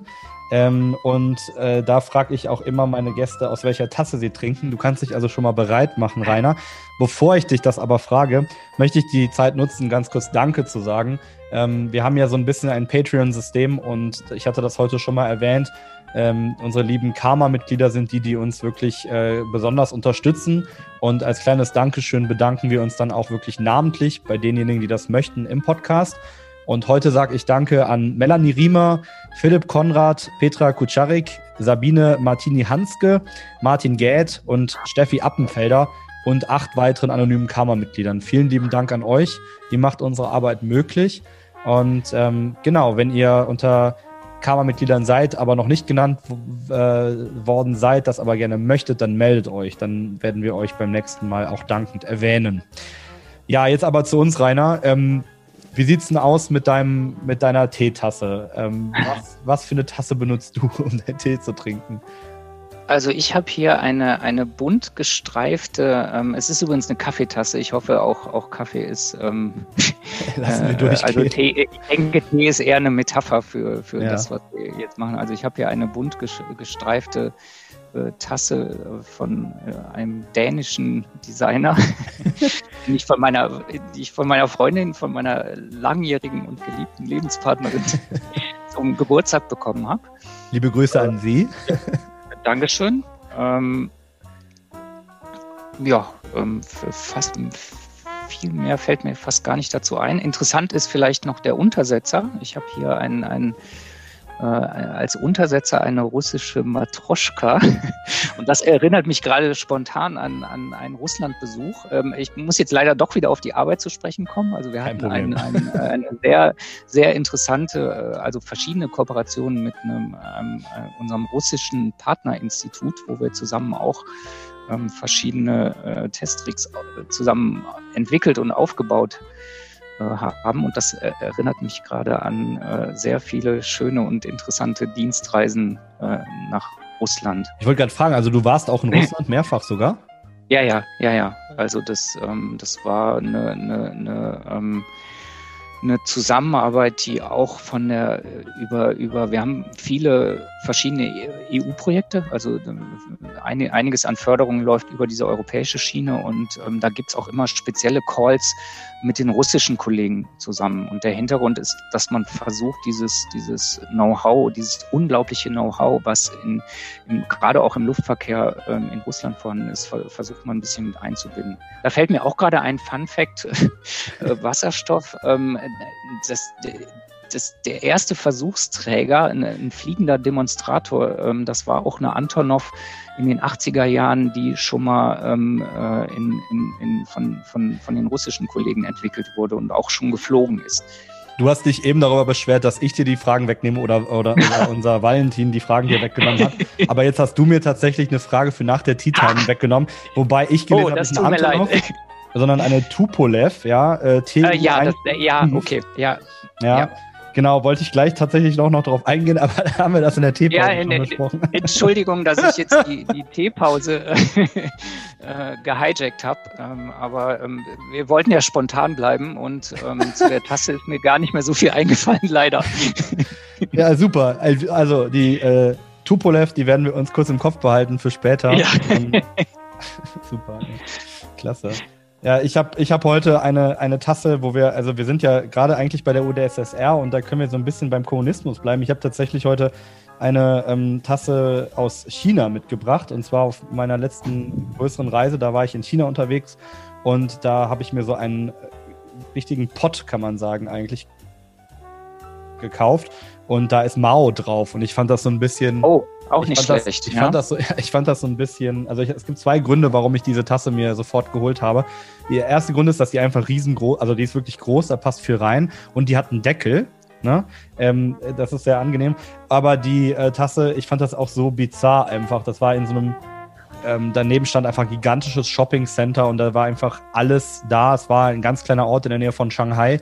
Ähm, und äh, da frage ich auch immer meine Gäste, aus welcher Tasse sie trinken. Du kannst dich also schon mal bereit machen, Rainer. Bevor ich dich das aber frage, möchte ich die Zeit nutzen, ganz kurz Danke zu sagen. Ähm, wir haben ja so ein bisschen ein Patreon-System und ich hatte das heute schon mal erwähnt. Ähm, unsere lieben Karma-Mitglieder sind die, die uns wirklich äh, besonders unterstützen. Und als kleines Dankeschön bedanken wir uns dann auch wirklich namentlich bei denjenigen, die das möchten im Podcast. Und heute sage ich Danke an Melanie Riemer, Philipp Konrad, Petra Kuczarik, Sabine Martini-Hanske, Martin Gäth und Steffi Appenfelder und acht weiteren anonymen Kammermitgliedern. Vielen lieben Dank an euch. Ihr macht unsere Arbeit möglich. Und ähm, genau, wenn ihr unter Karma-Mitgliedern seid, aber noch nicht genannt äh, worden seid, das aber gerne möchtet, dann meldet euch. Dann werden wir euch beim nächsten Mal auch dankend erwähnen. Ja, jetzt aber zu uns, Rainer. Ähm, wie sieht's denn aus mit deinem, mit deiner Teetasse? Ähm, was, was für eine Tasse benutzt du, um deinen Tee zu trinken? Also ich habe hier eine, eine bunt gestreifte, ähm, es ist übrigens eine Kaffeetasse, ich hoffe auch, auch Kaffee ist, ähm, Lassen wir äh, also Tee, ich denke Tee ist eher eine Metapher für, für ja. das, was wir jetzt machen. Also ich habe hier eine bunt gestreifte äh, Tasse von äh, einem dänischen Designer, die ich von meiner, die ich von meiner Freundin, von meiner langjährigen und geliebten Lebenspartnerin zum Geburtstag bekommen habe. Liebe Grüße an Sie. Dankeschön. Ähm, ja, ähm, fast viel mehr fällt mir fast gar nicht dazu ein. Interessant ist vielleicht noch der Untersetzer. Ich habe hier einen, einen als Untersetzer eine russische Matroschka. Und das erinnert mich gerade spontan an, an einen Russlandbesuch. Ähm, ich muss jetzt leider doch wieder auf die Arbeit zu sprechen kommen. Also wir hatten ein, ein, äh, eine sehr, sehr interessante, äh, also verschiedene Kooperationen mit einem, einem, äh, unserem russischen Partnerinstitut, wo wir zusammen auch ähm, verschiedene äh, Testtricks zusammen entwickelt und aufgebaut haben äh, haben. Und das äh, erinnert mich gerade an äh, sehr viele schöne und interessante Dienstreisen nach Russland. Ich wollte gerade fragen, also du warst auch in Russland mehrfach sogar? Ja, ja, ja, ja. Also das, ähm, das war eine, eine, eine ähm, eine Zusammenarbeit, die auch von der über über wir haben viele verschiedene EU-Projekte, also eine, einiges an Förderung läuft über diese europäische Schiene und ähm, da gibt's auch immer spezielle Calls mit den russischen Kollegen zusammen. Und der Hintergrund ist, dass man versucht, dieses dieses Know-how, dieses unglaubliche Know-how, was in, in, gerade auch im Luftverkehr ähm, in Russland vorhanden ist, versucht man ein bisschen mit einzubinden. Da fällt mir auch gerade ein Fun Fact: äh, Wasserstoff. Ähm, das, das, der erste Versuchsträger, ein, ein fliegender Demonstrator, ähm, das war auch eine Antonov in den 80er Jahren, die schon mal ähm, äh, in, in, in, von, von, von den russischen Kollegen entwickelt wurde und auch schon geflogen ist. Du hast dich eben darüber beschwert, dass ich dir die Fragen wegnehme oder, oder, oder unser Valentin die Fragen dir weggenommen hat. Aber jetzt hast du mir tatsächlich eine Frage für nach der Tea Time weggenommen, wobei ich gelesen oh, habe, ist eine Antonov sondern eine Tupolev, ja. Äh, äh, ja, das, äh, ja, okay, ja. ja. ja. Genau, wollte ich gleich tatsächlich noch, noch darauf eingehen, aber da haben wir das in der Teepause ja, in, besprochen. Entschuldigung, dass ich jetzt die, die Teepause äh, gehijackt habe, ähm, aber ähm, wir wollten ja spontan bleiben und ähm, zu der Tasse ist mir gar nicht mehr so viel eingefallen, leider. ja, super. Also die äh, Tupolev, die werden wir uns kurz im Kopf behalten für später. Ja. super, klasse. Ja, ich habe ich hab heute eine, eine Tasse, wo wir, also wir sind ja gerade eigentlich bei der UdSSR und da können wir so ein bisschen beim Kommunismus bleiben. Ich habe tatsächlich heute eine ähm, Tasse aus China mitgebracht und zwar auf meiner letzten größeren Reise, da war ich in China unterwegs und da habe ich mir so einen richtigen Pott, kann man sagen, eigentlich gekauft und da ist Mao drauf und ich fand das so ein bisschen. Oh auch nicht schlecht. Das, ich, ja? fand das so, ich fand das so ein bisschen, also ich, es gibt zwei Gründe, warum ich diese Tasse mir sofort geholt habe. Der erste Grund ist, dass die einfach riesengroß, also die ist wirklich groß, da passt viel rein und die hat einen Deckel. Ne? Ähm, das ist sehr angenehm. Aber die äh, Tasse, ich fand das auch so bizarr einfach. Das war in so einem ähm, daneben stand einfach ein gigantisches Shopping Center und da war einfach alles da. Es war ein ganz kleiner Ort in der Nähe von Shanghai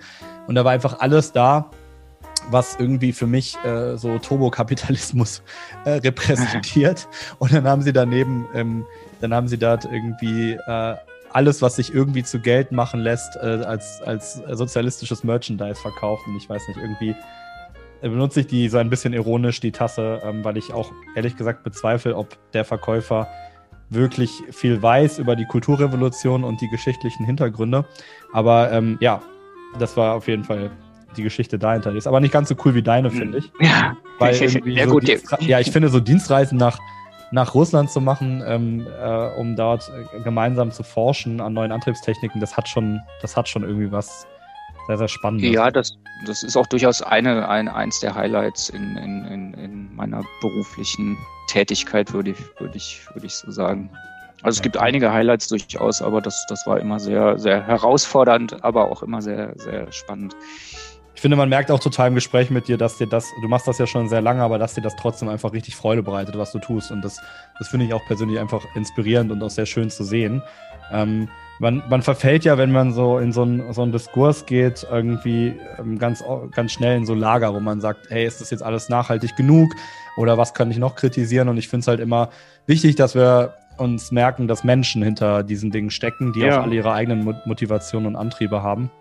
und da war einfach alles da was irgendwie für mich äh, so Turbokapitalismus äh, repräsentiert. Und dann haben sie daneben, ähm, dann haben sie dort irgendwie äh, alles, was sich irgendwie zu Geld machen lässt, äh, als, als sozialistisches Merchandise verkauft. Und ich weiß nicht, irgendwie benutze ich die so ein bisschen ironisch, die Tasse, ähm, weil ich auch ehrlich gesagt bezweifle, ob der Verkäufer wirklich viel weiß über die Kulturrevolution und die geschichtlichen Hintergründe. Aber ähm, ja, das war auf jeden Fall die Geschichte dahinter. Ist aber nicht ganz so cool wie deine, hm. finde ich. Ja, weil ja, so gut, ja, ich finde so Dienstreisen nach, nach Russland zu machen, ähm, äh, um dort äh, gemeinsam zu forschen an neuen Antriebstechniken, das hat schon, das hat schon irgendwie was sehr, sehr Spannendes. Ja, das, das ist auch durchaus eine, ein, eins der Highlights in, in, in, in meiner beruflichen Tätigkeit, würde ich, würde ich, würde ich so sagen. Also es gibt einige Highlights durchaus, aber das, das war immer sehr, sehr herausfordernd, aber auch immer sehr, sehr spannend. Ich finde, man merkt auch total im Gespräch mit dir, dass dir das, du machst das ja schon sehr lange, aber dass dir das trotzdem einfach richtig Freude bereitet, was du tust. Und das, das finde ich auch persönlich einfach inspirierend und auch sehr schön zu sehen. Ähm, man, man verfällt ja, wenn man so in so einen so Diskurs geht, irgendwie ähm, ganz, ganz schnell in so Lager, wo man sagt, hey, ist das jetzt alles nachhaltig genug oder was kann ich noch kritisieren? Und ich finde es halt immer wichtig, dass wir uns merken, dass Menschen hinter diesen Dingen stecken, die ja. auch alle ihre eigenen Motivationen und Antriebe haben.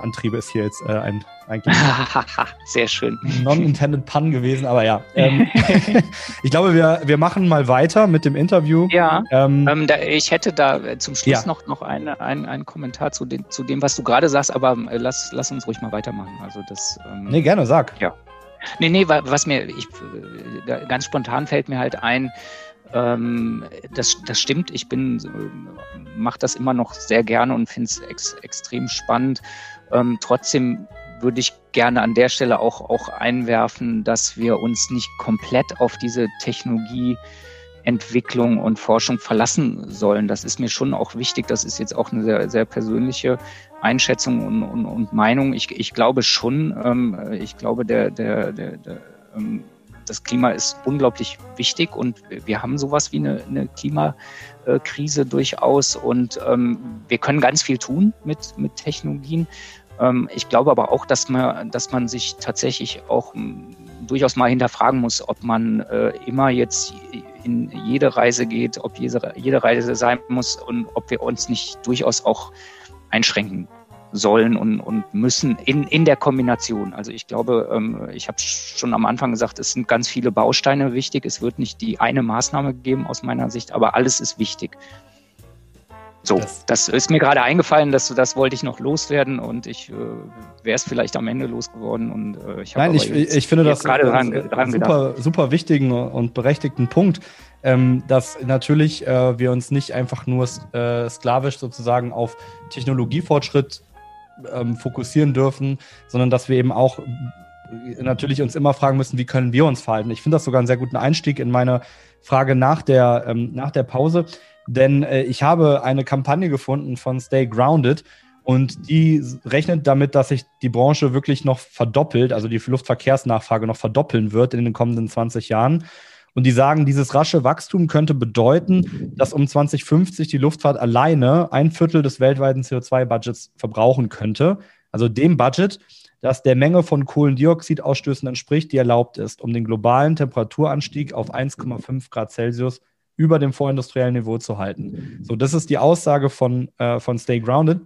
Antriebe ist hier jetzt äh, ein eigentlich sehr schön non-intended Pun gewesen, aber ja. Ähm, ich glaube, wir, wir machen mal weiter mit dem Interview. Ja. Ähm, ähm, da, ich hätte da äh, zum Schluss ja. noch, noch eine, ein, einen Kommentar zu, den, zu dem, was du gerade sagst, aber äh, lass, lass uns ruhig mal weitermachen. Also das. Ähm, nee, gerne, sag. Ja. Nee, nee, was mir ich, äh, ganz spontan fällt mir halt ein, ähm, das, das stimmt. Ich bin, mache das immer noch sehr gerne und finde es ex, extrem spannend. Ähm, trotzdem würde ich gerne an der Stelle auch, auch einwerfen, dass wir uns nicht komplett auf diese Technologieentwicklung und Forschung verlassen sollen. Das ist mir schon auch wichtig. Das ist jetzt auch eine sehr, sehr persönliche Einschätzung und, und, und Meinung. Ich, ich glaube schon, ähm, ich glaube, der, der, der, der ähm, das Klima ist unglaublich wichtig und wir haben sowas wie eine, eine Klimakrise durchaus und ähm, wir können ganz viel tun mit, mit Technologien. Ähm, ich glaube aber auch, dass man, dass man sich tatsächlich auch hm, durchaus mal hinterfragen muss, ob man äh, immer jetzt in jede Reise geht, ob jede, jede Reise sein muss und ob wir uns nicht durchaus auch einschränken sollen und, und müssen in, in der Kombination. Also ich glaube, ähm, ich habe schon am Anfang gesagt, es sind ganz viele Bausteine wichtig. Es wird nicht die eine Maßnahme geben aus meiner Sicht, aber alles ist wichtig. So, das, das ist mir gerade eingefallen, dass das wollte ich noch loswerden und ich äh, wäre es vielleicht am Ende losgeworden und äh, ich habe Nein, ich, ich finde das gerade dran, dran super, gedacht. super wichtigen und berechtigten Punkt, ähm, dass natürlich äh, wir uns nicht einfach nur äh, sklavisch sozusagen auf Technologiefortschritt ähm, fokussieren dürfen, sondern dass wir eben auch natürlich uns immer fragen müssen, wie können wir uns verhalten. Ich finde das sogar einen sehr guten Einstieg in meine Frage nach der, ähm, nach der Pause. Denn äh, ich habe eine Kampagne gefunden von Stay Grounded und die rechnet damit, dass sich die Branche wirklich noch verdoppelt, also die Luftverkehrsnachfrage noch verdoppeln wird in den kommenden 20 Jahren. Und die sagen, dieses rasche Wachstum könnte bedeuten, dass um 2050 die Luftfahrt alleine ein Viertel des weltweiten CO2-Budgets verbrauchen könnte. Also dem Budget, das der Menge von Kohlendioxidausstößen entspricht, die erlaubt ist, um den globalen Temperaturanstieg auf 1,5 Grad Celsius über dem vorindustriellen Niveau zu halten. So, das ist die Aussage von, äh, von Stay Grounded.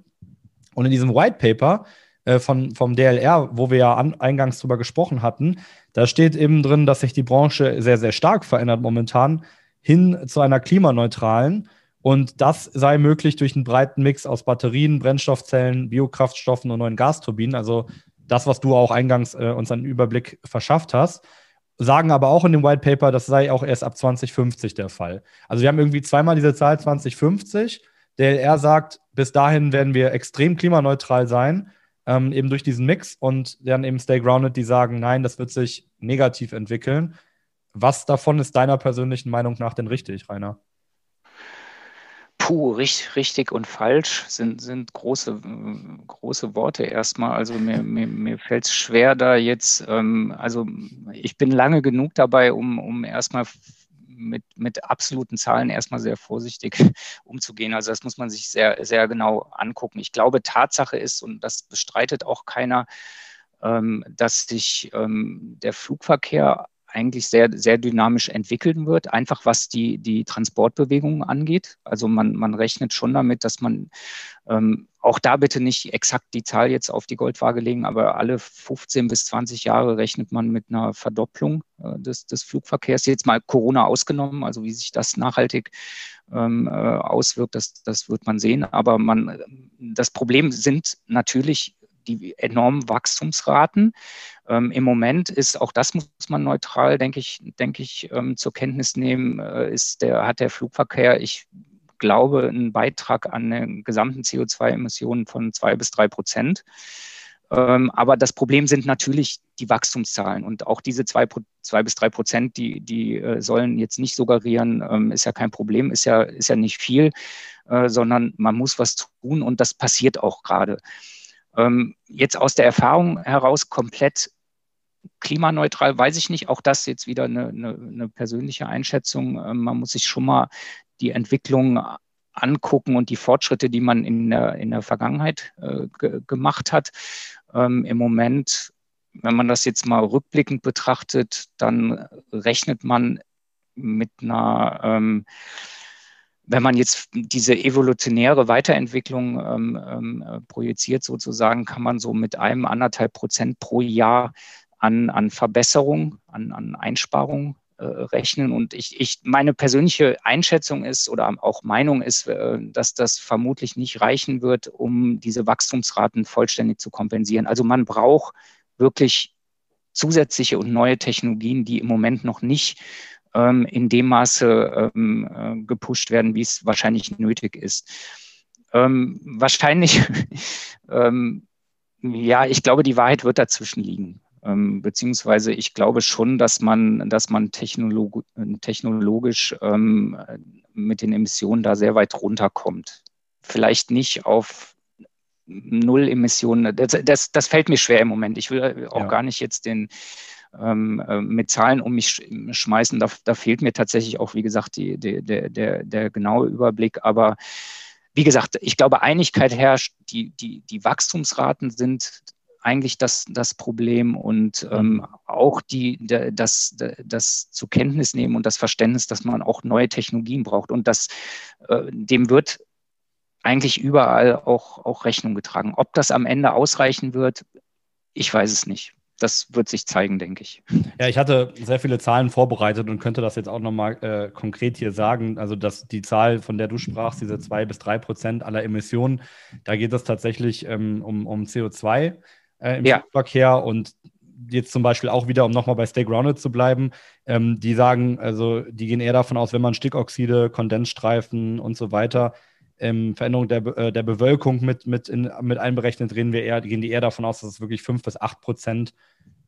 Und in diesem White Paper äh, von, vom DLR, wo wir ja an, eingangs drüber gesprochen hatten, da steht eben drin, dass sich die Branche sehr, sehr stark verändert momentan hin zu einer klimaneutralen. Und das sei möglich durch einen breiten Mix aus Batterien, Brennstoffzellen, Biokraftstoffen und neuen Gasturbinen. Also das, was du auch eingangs äh, uns einen Überblick verschafft hast sagen aber auch in dem White Paper, das sei auch erst ab 2050 der Fall. Also wir haben irgendwie zweimal diese Zahl 2050. Der sagt, bis dahin werden wir extrem klimaneutral sein, ähm, eben durch diesen Mix. Und dann eben Stay Grounded, die sagen, nein, das wird sich negativ entwickeln. Was davon ist deiner persönlichen Meinung nach denn richtig, Rainer? Puh, richtig, richtig und falsch sind, sind große, große Worte erstmal. Also mir, mir, mir fällt es schwer, da jetzt, ähm, also ich bin lange genug dabei, um, um erstmal mit, mit absoluten Zahlen erstmal sehr vorsichtig umzugehen. Also das muss man sich sehr, sehr genau angucken. Ich glaube, Tatsache ist, und das bestreitet auch keiner, ähm, dass sich ähm, der Flugverkehr eigentlich sehr, sehr dynamisch entwickeln wird, einfach was die, die Transportbewegungen angeht. Also man, man rechnet schon damit, dass man ähm, auch da bitte nicht exakt die Zahl jetzt auf die Goldwaage legen, aber alle 15 bis 20 Jahre rechnet man mit einer Verdopplung äh, des, des Flugverkehrs. Jetzt mal Corona ausgenommen, also wie sich das nachhaltig ähm, äh, auswirkt, das, das wird man sehen. Aber man, das Problem sind natürlich die enormen Wachstumsraten. Ähm, Im Moment ist, auch das muss man neutral, denke ich, denke ich, ähm, zur Kenntnis nehmen, äh, ist der, hat der Flugverkehr, ich glaube, einen Beitrag an den gesamten CO2-Emissionen von zwei bis drei Prozent. Ähm, aber das Problem sind natürlich die Wachstumszahlen und auch diese zwei, zwei bis drei Prozent, die, die äh, sollen jetzt nicht suggerieren, ähm, ist ja kein Problem, ist ja, ist ja nicht viel, äh, sondern man muss was tun und das passiert auch gerade. Ähm, jetzt aus der Erfahrung heraus komplett klimaneutral, weiß ich nicht. Auch das jetzt wieder eine, eine, eine persönliche Einschätzung. Ähm, man muss sich schon mal die Entwicklung angucken und die Fortschritte, die man in der, in der Vergangenheit äh, gemacht hat. Ähm, Im Moment, wenn man das jetzt mal rückblickend betrachtet, dann rechnet man mit einer, ähm, wenn man jetzt diese evolutionäre Weiterentwicklung ähm, ähm, projiziert sozusagen, kann man so mit einem anderthalb Prozent pro Jahr an, an Verbesserung, an, an Einsparung äh, rechnen. Und ich, ich, meine persönliche Einschätzung ist oder auch Meinung ist, äh, dass das vermutlich nicht reichen wird, um diese Wachstumsraten vollständig zu kompensieren. Also man braucht wirklich zusätzliche und neue Technologien, die im Moment noch nicht ähm, in dem Maße ähm, äh, gepusht werden, wie es wahrscheinlich nötig ist. Ähm, wahrscheinlich, ähm, ja, ich glaube, die Wahrheit wird dazwischen liegen. Ähm, beziehungsweise ich glaube schon, dass man, dass man technolog technologisch ähm, mit den Emissionen da sehr weit runterkommt. Vielleicht nicht auf Null Emissionen. Das, das, das fällt mir schwer im Moment. Ich will auch ja. gar nicht jetzt den ähm, äh, mit Zahlen um mich schmeißen. Da, da, fehlt mir tatsächlich auch, wie gesagt, die, die, der, der, der genaue Überblick. Aber wie gesagt, ich glaube, Einigkeit herrscht. Die, die, die Wachstumsraten sind eigentlich das, das Problem und ähm, auch die, das, das zur Kenntnis nehmen und das Verständnis, dass man auch neue Technologien braucht. Und das, äh, dem wird eigentlich überall auch, auch Rechnung getragen. Ob das am Ende ausreichen wird, ich weiß es nicht. Das wird sich zeigen, denke ich. Ja, ich hatte sehr viele Zahlen vorbereitet und könnte das jetzt auch nochmal äh, konkret hier sagen. Also, dass die Zahl, von der du sprachst, diese zwei bis drei Prozent aller Emissionen, da geht es tatsächlich ähm, um, um CO2 äh, im ja. Verkehr und jetzt zum Beispiel auch wieder, um nochmal bei Stay Grounded zu bleiben, ähm, die sagen, also die gehen eher davon aus, wenn man Stickoxide, Kondensstreifen und so weiter, ähm, Veränderung der, äh, der Bewölkung mit, mit, in, mit einberechnet, reden wir eher, gehen die eher davon aus, dass es wirklich 5 bis 8 Prozent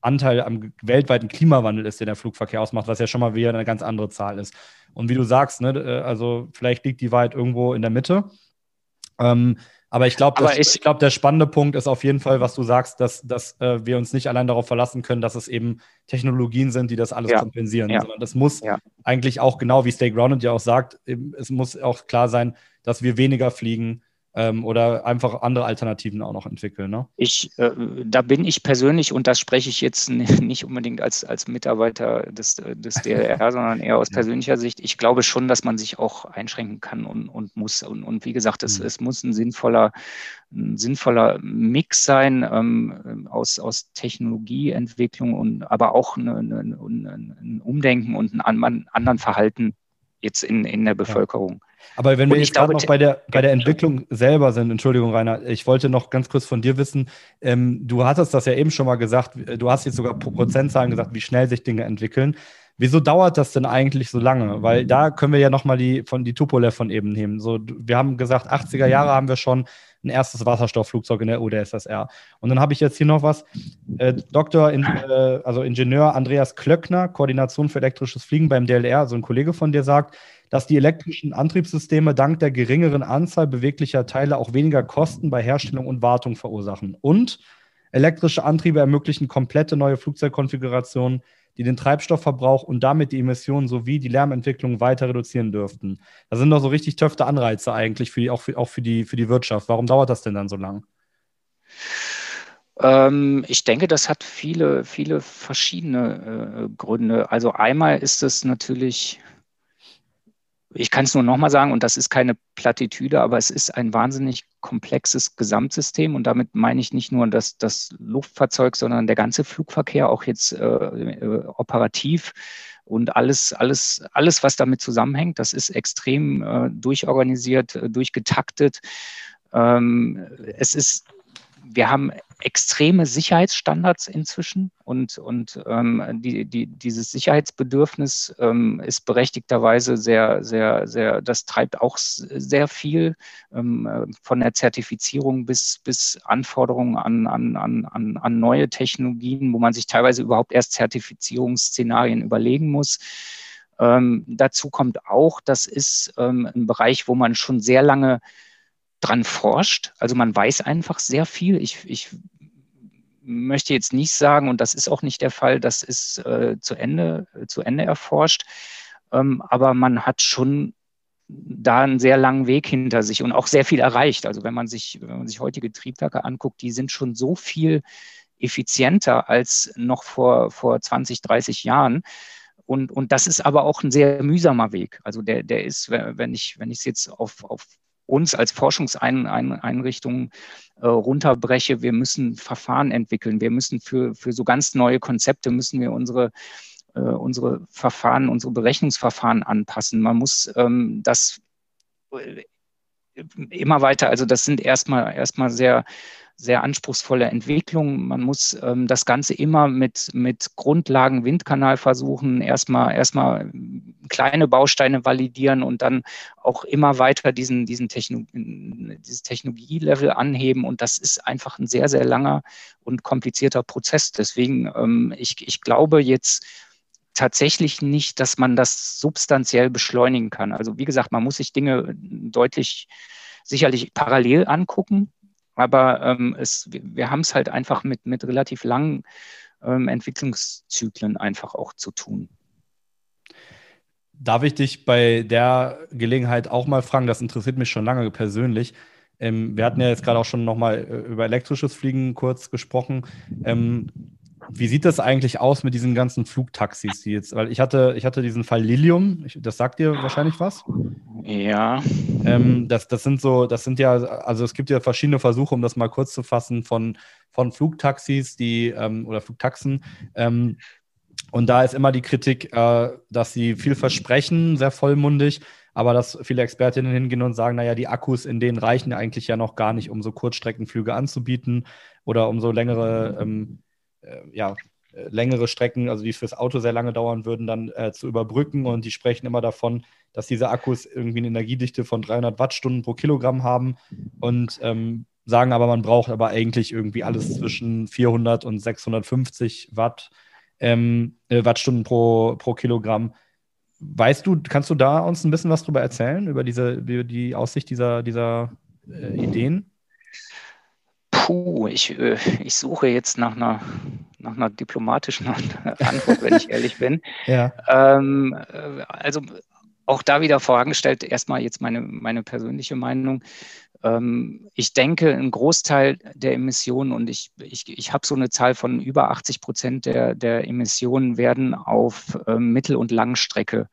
Anteil am weltweiten Klimawandel ist, den der Flugverkehr ausmacht, was ja schon mal wieder eine ganz andere Zahl ist. Und wie du sagst, ne, äh, also vielleicht liegt die Wahrheit irgendwo in der Mitte. Ähm, aber ich glaube, ich glaube, der spannende Punkt ist auf jeden Fall, was du sagst, dass, dass äh, wir uns nicht allein darauf verlassen können, dass es eben Technologien sind, die das alles ja. kompensieren, ja. sondern das muss ja. eigentlich auch genau wie Stay Grounded ja auch sagt, es muss auch klar sein, dass wir weniger fliegen, ähm, oder einfach andere Alternativen auch noch entwickeln. Ne? Ich, äh, da bin ich persönlich, und das spreche ich jetzt nicht unbedingt als, als Mitarbeiter des, des DLR, sondern eher aus persönlicher Sicht. Ich glaube schon, dass man sich auch einschränken kann und, und muss. Und, und wie gesagt, es, mhm. es muss ein sinnvoller, ein sinnvoller Mix sein ähm, aus, aus Technologieentwicklung und aber auch eine, eine, ein Umdenken und ein anderen Verhalten jetzt in, in der Bevölkerung. Ja. Aber wenn wir jetzt gerade noch bei der, bei der Entwicklung selber sind, Entschuldigung, Rainer, ich wollte noch ganz kurz von dir wissen, ähm, du hattest das ja eben schon mal gesagt, du hast jetzt sogar Prozentzahlen gesagt, wie schnell sich Dinge entwickeln. Wieso dauert das denn eigentlich so lange? Weil da können wir ja nochmal die von die Tupolev von eben nehmen. So, wir haben gesagt, 80er Jahre haben wir schon ein erstes Wasserstoffflugzeug in der UdSSR. Und dann habe ich jetzt hier noch was. Äh, Doktor, in, äh, also Ingenieur Andreas Klöckner, Koordination für elektrisches Fliegen beim DLR, so ein Kollege von dir sagt, dass die elektrischen Antriebssysteme dank der geringeren Anzahl beweglicher Teile auch weniger Kosten bei Herstellung und Wartung verursachen. Und elektrische Antriebe ermöglichen komplette neue Flugzeugkonfigurationen, die den Treibstoffverbrauch und damit die Emissionen sowie die Lärmentwicklung weiter reduzieren dürften. Das sind doch so richtig töfte Anreize eigentlich, für die, auch, für, auch für, die, für die Wirtschaft. Warum dauert das denn dann so lang? Ähm, ich denke, das hat viele, viele verschiedene äh, Gründe. Also einmal ist es natürlich ich kann es nur nochmal sagen, und das ist keine Plattitüde, aber es ist ein wahnsinnig komplexes Gesamtsystem. Und damit meine ich nicht nur das, das Luftfahrzeug, sondern der ganze Flugverkehr, auch jetzt äh, äh, operativ und alles, alles, alles, was damit zusammenhängt. Das ist extrem äh, durchorganisiert, äh, durchgetaktet. Ähm, es ist wir haben extreme Sicherheitsstandards inzwischen und, und ähm, die, die, dieses Sicherheitsbedürfnis ähm, ist berechtigterweise sehr, sehr, sehr, das treibt auch sehr viel ähm, von der Zertifizierung bis, bis Anforderungen an, an, an, an neue Technologien, wo man sich teilweise überhaupt erst Zertifizierungsszenarien überlegen muss. Ähm, dazu kommt auch, das ist ähm, ein Bereich, wo man schon sehr lange dran forscht. Also man weiß einfach sehr viel. Ich, ich möchte jetzt nicht sagen, und das ist auch nicht der Fall, das ist äh, zu, Ende, zu Ende erforscht. Ähm, aber man hat schon da einen sehr langen Weg hinter sich und auch sehr viel erreicht. Also wenn man sich, wenn man sich heutige Triebwerke anguckt, die sind schon so viel effizienter als noch vor, vor 20, 30 Jahren. Und, und das ist aber auch ein sehr mühsamer Weg. Also der, der ist, wenn ich, wenn ich es jetzt auf, auf uns als Forschungseinrichtung äh, runterbreche, wir müssen Verfahren entwickeln. Wir müssen für, für so ganz neue Konzepte müssen wir unsere äh, unsere Verfahren, unsere Berechnungsverfahren anpassen. Man muss ähm, das äh, immer weiter, also das sind erstmal erstmal sehr sehr anspruchsvolle Entwicklung. Man muss ähm, das Ganze immer mit, mit Grundlagen Windkanal versuchen, erstmal erstmal kleine Bausteine validieren und dann auch immer weiter diesen, diesen Techno dieses Technologielevel anheben. Und das ist einfach ein sehr, sehr langer und komplizierter Prozess. Deswegen, ähm, ich, ich glaube jetzt, tatsächlich nicht, dass man das substanziell beschleunigen kann. Also wie gesagt, man muss sich Dinge deutlich sicherlich parallel angucken, aber ähm, es, wir haben es halt einfach mit, mit relativ langen ähm, Entwicklungszyklen einfach auch zu tun. Darf ich dich bei der Gelegenheit auch mal fragen? Das interessiert mich schon lange persönlich. Ähm, wir hatten ja jetzt gerade auch schon nochmal äh, über elektrisches Fliegen kurz gesprochen. Ähm, wie sieht das eigentlich aus mit diesen ganzen Flugtaxis, die jetzt, weil ich hatte, ich hatte diesen Fall Lilium, ich, das sagt dir wahrscheinlich was? Ja. Ähm, das, das sind so, das sind ja, also es gibt ja verschiedene Versuche, um das mal kurz zu fassen, von, von Flugtaxis, die ähm, oder Flugtaxen. Ähm, und da ist immer die Kritik, äh, dass sie viel versprechen, sehr vollmundig, aber dass viele Expertinnen hingehen und sagen, naja, die Akkus in denen reichen eigentlich ja noch gar nicht, um so Kurzstreckenflüge anzubieten oder um so längere ähm, äh, ja, äh, längere Strecken, also die fürs Auto sehr lange dauern würden, dann äh, zu überbrücken. Und die sprechen immer davon, dass diese Akkus irgendwie eine Energiedichte von 300 Wattstunden pro Kilogramm haben und ähm, sagen aber, man braucht aber eigentlich irgendwie alles zwischen 400 und 650 Watt, ähm, äh, Wattstunden pro, pro Kilogramm. Weißt du, kannst du da uns ein bisschen was drüber erzählen, über diese, über die Aussicht dieser, dieser äh, Ideen? Puh, ich, äh, ich suche jetzt nach einer, nach einer diplomatischen Antwort, wenn ich ehrlich bin. Ja. Ähm, äh, also auch da wieder vorangestellt, erstmal jetzt meine, meine persönliche Meinung. Ähm, ich denke, ein Großteil der Emissionen, und ich, ich, ich habe so eine Zahl von über 80 Prozent der, der Emissionen werden auf ähm, Mittel- und Langstrecke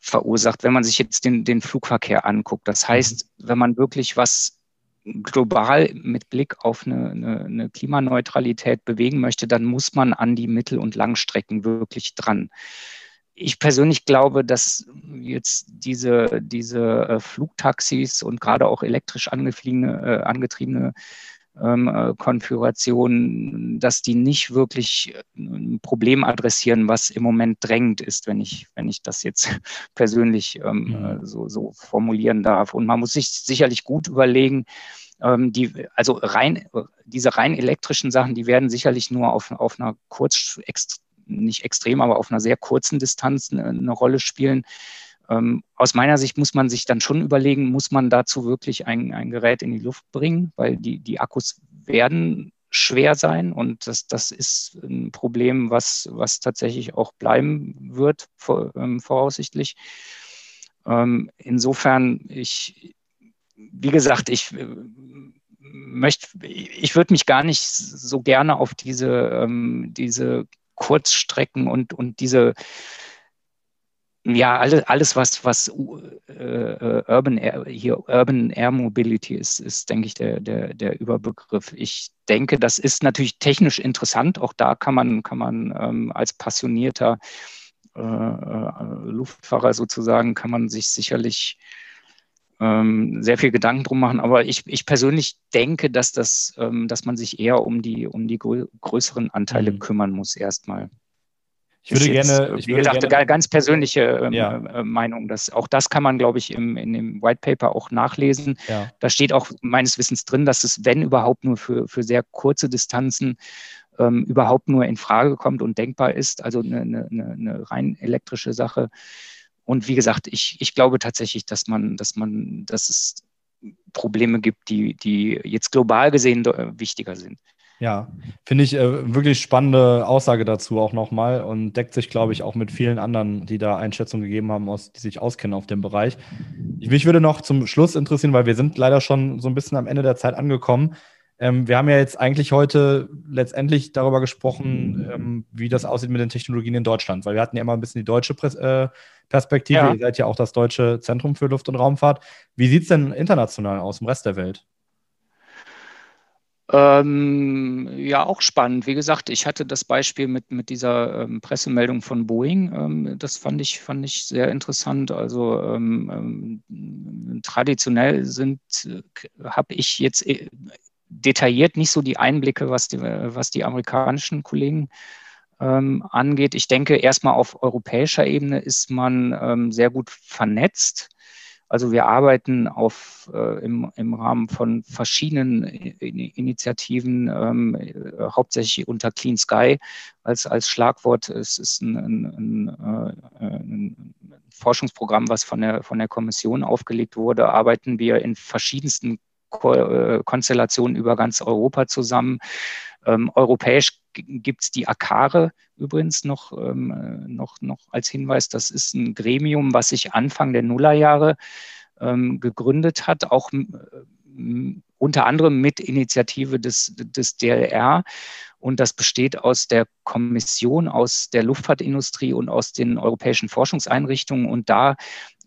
verursacht, wenn man sich jetzt den, den Flugverkehr anguckt. Das heißt, mhm. wenn man wirklich was global mit Blick auf eine, eine, eine, Klimaneutralität bewegen möchte, dann muss man an die Mittel- und Langstrecken wirklich dran. Ich persönlich glaube, dass jetzt diese, diese äh, Flugtaxis und gerade auch elektrisch angefliegene, äh, angetriebene ähm, äh, Konfigurationen, dass die nicht wirklich ein Problem adressieren, was im Moment drängend ist, wenn ich, wenn ich das jetzt persönlich ähm, mhm. so, so formulieren darf. Und man muss sich sicherlich gut überlegen, ähm, die, also rein, diese rein elektrischen Sachen, die werden sicherlich nur auf, auf einer kurz, ext, nicht extrem, aber auf einer sehr kurzen Distanz eine, eine Rolle spielen. Ähm, aus meiner Sicht muss man sich dann schon überlegen, muss man dazu wirklich ein, ein Gerät in die Luft bringen, weil die, die Akkus werden schwer sein und das, das ist ein Problem, was, was tatsächlich auch bleiben wird, vor, ähm, voraussichtlich. Ähm, insofern, ich, wie gesagt, ich äh, möchte, ich würde mich gar nicht so gerne auf diese, ähm, diese Kurzstrecken und, und diese ja, alles, alles was, was äh, äh, Urban, Air, hier Urban Air Mobility ist, ist, denke ich, der, der, der Überbegriff. Ich denke, das ist natürlich technisch interessant. Auch da kann man, kann man ähm, als passionierter äh, äh Luftfahrer sozusagen, kann man sich sicherlich ähm, sehr viel Gedanken drum machen. Aber ich, ich persönlich denke, dass das, ähm, dass man sich eher um die, um die größeren Anteile mhm. kümmern muss erstmal. Ich würde jetzt, gerne, ich wie würde gesagt, gerne, ganz persönliche ähm, ja. äh, Meinung. Dass, auch das kann man, glaube ich, im, in dem White Paper auch nachlesen. Ja. Da steht auch meines Wissens drin, dass es, wenn überhaupt, nur für, für sehr kurze Distanzen ähm, überhaupt nur in Frage kommt und denkbar ist. Also eine, eine, eine rein elektrische Sache. Und wie gesagt, ich, ich glaube tatsächlich, dass man, dass man, dass es Probleme gibt, die, die jetzt global gesehen wichtiger sind. Ja, finde ich äh, wirklich spannende Aussage dazu auch nochmal und deckt sich, glaube ich, auch mit vielen anderen, die da Einschätzungen gegeben haben, aus, die sich auskennen auf dem Bereich. Ich, mich würde noch zum Schluss interessieren, weil wir sind leider schon so ein bisschen am Ende der Zeit angekommen. Ähm, wir haben ja jetzt eigentlich heute letztendlich darüber gesprochen, ähm, wie das aussieht mit den Technologien in Deutschland, weil wir hatten ja immer ein bisschen die deutsche Pres äh, Perspektive. Ja. Ihr seid ja auch das Deutsche Zentrum für Luft- und Raumfahrt. Wie sieht es denn international aus im Rest der Welt? Ähm, ja, auch spannend. Wie gesagt, ich hatte das Beispiel mit, mit dieser ähm, Pressemeldung von Boeing. Ähm, das fand ich, fand ich sehr interessant. Also ähm, ähm, traditionell sind, äh, habe ich jetzt äh, detailliert nicht so die Einblicke, was die, was die amerikanischen Kollegen ähm, angeht. Ich denke, erstmal auf europäischer Ebene ist man sehr gut vernetzt. Also wir arbeiten auf, äh, im, im Rahmen von verschiedenen Initiativen, ähm, äh, hauptsächlich unter Clean Sky als, als Schlagwort. Es ist ein, ein, ein, äh, ein Forschungsprogramm, was von der, von der Kommission aufgelegt wurde, arbeiten wir in verschiedensten Ko äh, Konstellationen über ganz Europa zusammen. Ähm, europäisch gibt es die ACARE übrigens noch, ähm, noch, noch als Hinweis. Das ist ein Gremium, was sich Anfang der Nullerjahre ähm, gegründet hat, auch unter anderem mit Initiative des, des DLR. Und das besteht aus der Kommission, aus der Luftfahrtindustrie und aus den europäischen Forschungseinrichtungen. Und da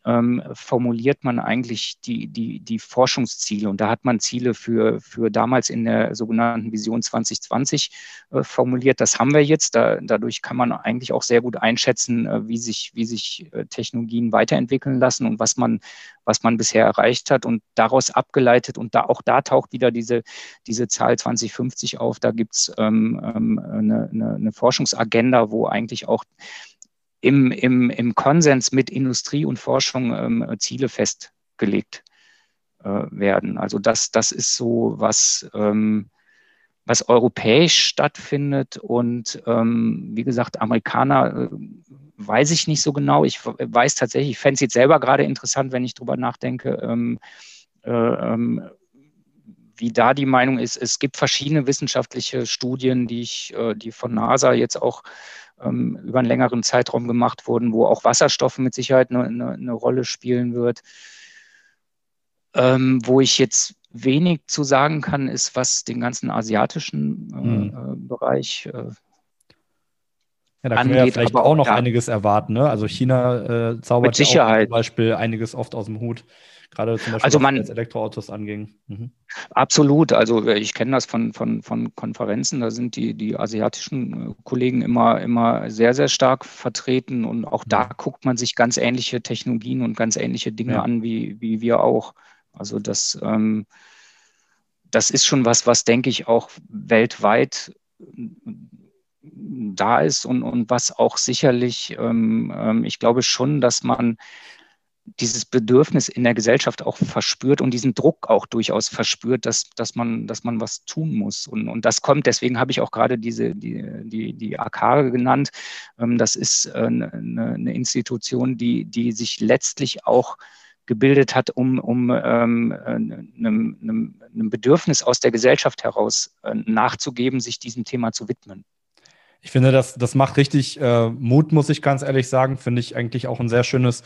ähm, formuliert man eigentlich die, die, die Forschungsziele. Und da hat man Ziele für, für damals in der sogenannten Vision 2020 äh, formuliert. Das haben wir jetzt. Da, dadurch kann man eigentlich auch sehr gut einschätzen, äh, wie sich, wie sich äh, Technologien weiterentwickeln lassen und was man, was man bisher erreicht hat. Und daraus abgeleitet, und da auch da taucht wieder diese, diese Zahl 2050 auf, da gibt es ähm, ähm, eine, eine, eine Forschungsagenda, wo eigentlich auch im, im, im Konsens mit Industrie und Forschung ähm, Ziele festgelegt äh, werden. Also das, das ist so, was, ähm, was europäisch stattfindet. Und ähm, wie gesagt, Amerikaner äh, weiß ich nicht so genau. Ich weiß tatsächlich, ich fände es jetzt selber gerade interessant, wenn ich drüber nachdenke, ähm, äh, ähm, wie da die Meinung ist. Es gibt verschiedene wissenschaftliche Studien, die ich, äh, die von NASA jetzt auch ähm, über einen längeren Zeitraum gemacht wurden, wo auch Wasserstoff mit Sicherheit eine, eine, eine Rolle spielen wird. Ähm, wo ich jetzt wenig zu sagen kann, ist, was den ganzen asiatischen äh, mhm. Bereich äh, ja, da können angeht, wir ja vielleicht auch noch ja. einiges erwarten. Ne? Also China äh, zaubert ja zum Beispiel einiges oft aus dem Hut. Gerade zum Beispiel, also man, was Elektroautos anging. Mhm. Absolut. Also äh, ich kenne das von, von, von Konferenzen. Da sind die, die asiatischen äh, Kollegen immer, immer sehr, sehr stark vertreten. Und auch da guckt man sich ganz ähnliche Technologien und ganz ähnliche Dinge ja. an, wie, wie wir auch. Also das, ähm, das ist schon was, was, denke ich, auch weltweit äh, da ist und, und was auch sicherlich, ähm, ähm, ich glaube schon, dass man dieses Bedürfnis in der Gesellschaft auch verspürt und diesen Druck auch durchaus verspürt, dass, dass, man, dass man was tun muss. Und, und das kommt, deswegen habe ich auch gerade diese, die, die, die AKARE genannt. Ähm, das ist eine, eine Institution, die, die sich letztlich auch gebildet hat, um, um ähm, einem, einem, einem Bedürfnis aus der Gesellschaft heraus äh, nachzugeben, sich diesem Thema zu widmen. Ich finde, das, das macht richtig äh, Mut, muss ich ganz ehrlich sagen. Finde ich eigentlich auch ein sehr schönes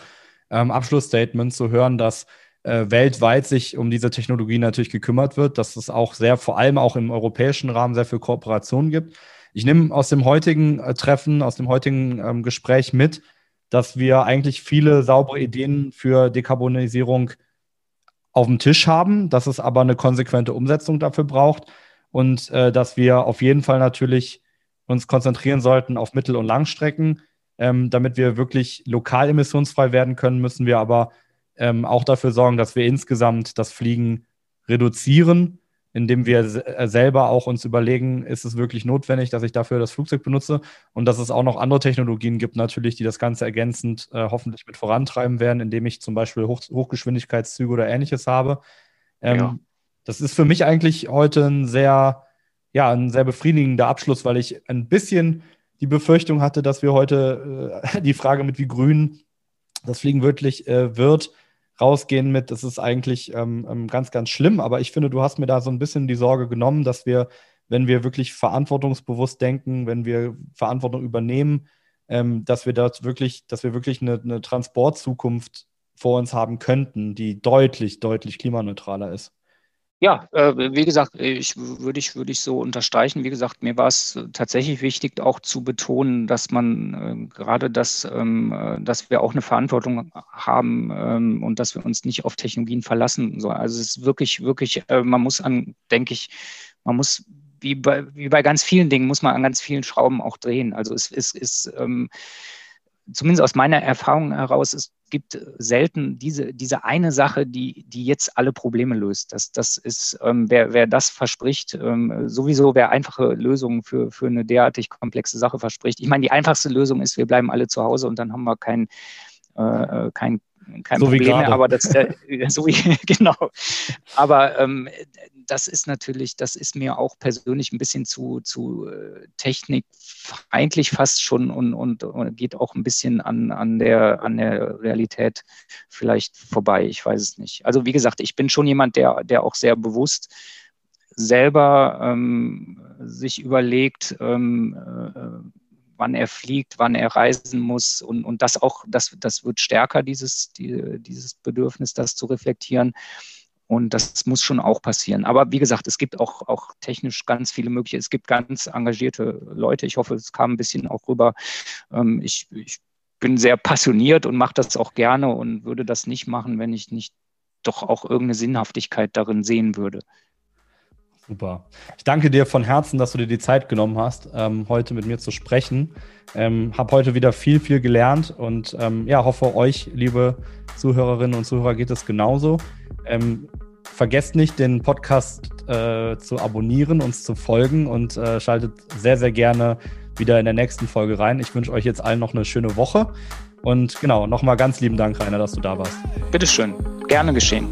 ähm, Abschlussstatement zu hören, dass äh, weltweit sich um diese Technologie natürlich gekümmert wird, dass es auch sehr, vor allem auch im europäischen Rahmen, sehr viel Kooperation gibt. Ich nehme aus dem heutigen äh, Treffen, aus dem heutigen ähm, Gespräch mit, dass wir eigentlich viele saubere Ideen für Dekarbonisierung auf dem Tisch haben, dass es aber eine konsequente Umsetzung dafür braucht und äh, dass wir auf jeden Fall natürlich uns konzentrieren sollten auf Mittel- und Langstrecken, ähm, damit wir wirklich lokal emissionsfrei werden können, müssen wir aber ähm, auch dafür sorgen, dass wir insgesamt das Fliegen reduzieren, indem wir äh, selber auch uns überlegen, ist es wirklich notwendig, dass ich dafür das Flugzeug benutze und dass es auch noch andere Technologien gibt natürlich, die das Ganze ergänzend äh, hoffentlich mit vorantreiben werden, indem ich zum Beispiel Hoch Hochgeschwindigkeitszüge oder ähnliches habe. Ähm, ja. Das ist für mich eigentlich heute ein sehr, ja, ein sehr befriedigender Abschluss, weil ich ein bisschen die Befürchtung hatte, dass wir heute äh, die Frage mit wie grün das Fliegen wirklich äh, wird, rausgehen mit, das ist eigentlich ähm, ähm, ganz, ganz schlimm. Aber ich finde, du hast mir da so ein bisschen die Sorge genommen, dass wir, wenn wir wirklich verantwortungsbewusst denken, wenn wir Verantwortung übernehmen, ähm, dass wir dort wirklich, dass wir wirklich eine, eine Transportzukunft vor uns haben könnten, die deutlich, deutlich klimaneutraler ist. Ja, äh, wie gesagt, ich würde ich, würde ich so unterstreichen. Wie gesagt, mir war es tatsächlich wichtig, auch zu betonen, dass man äh, gerade das, ähm, äh, dass wir auch eine Verantwortung haben ähm, und dass wir uns nicht auf Technologien verlassen. So, also es ist wirklich, wirklich, äh, man muss an, denke ich, man muss wie bei, wie bei ganz vielen Dingen muss man an ganz vielen Schrauben auch drehen. Also es ist, ist ähm, zumindest aus meiner Erfahrung heraus, es gibt selten diese, diese eine Sache, die, die jetzt alle Probleme löst. Das, das ist, ähm, wer, wer das verspricht, ähm, sowieso wer einfache Lösungen für, für eine derartig komplexe Sache verspricht. Ich meine, die einfachste Lösung ist, wir bleiben alle zu Hause und dann haben wir kein, äh, kein kein so Problem mehr, aber das, äh, so wie, genau. Aber ähm, das ist natürlich, das ist mir auch persönlich ein bisschen zu, zu äh, technikfeindlich fast schon und, und, und, geht auch ein bisschen an, an, der, an der Realität vielleicht vorbei. Ich weiß es nicht. Also wie gesagt, ich bin schon jemand, der, der auch sehr bewusst selber ähm, sich überlegt, ähm, äh, wann er fliegt, wann er reisen muss und, und das auch, das, das wird stärker, dieses, die, dieses Bedürfnis, das zu reflektieren. Und das muss schon auch passieren. Aber wie gesagt, es gibt auch, auch technisch ganz viele Möglichkeiten. Es gibt ganz engagierte Leute. Ich hoffe, es kam ein bisschen auch rüber. Ähm, ich, ich bin sehr passioniert und mache das auch gerne und würde das nicht machen, wenn ich nicht doch auch irgendeine Sinnhaftigkeit darin sehen würde. Super. Ich danke dir von Herzen, dass du dir die Zeit genommen hast, ähm, heute mit mir zu sprechen. Ähm, habe heute wieder viel, viel gelernt und ähm, ja, hoffe euch, liebe Zuhörerinnen und Zuhörer, geht es genauso. Ähm, vergesst nicht, den Podcast äh, zu abonnieren, uns zu folgen und äh, schaltet sehr, sehr gerne wieder in der nächsten Folge rein. Ich wünsche euch jetzt allen noch eine schöne Woche. Und genau, nochmal ganz lieben Dank, Rainer, dass du da warst. Bitteschön, gerne geschehen.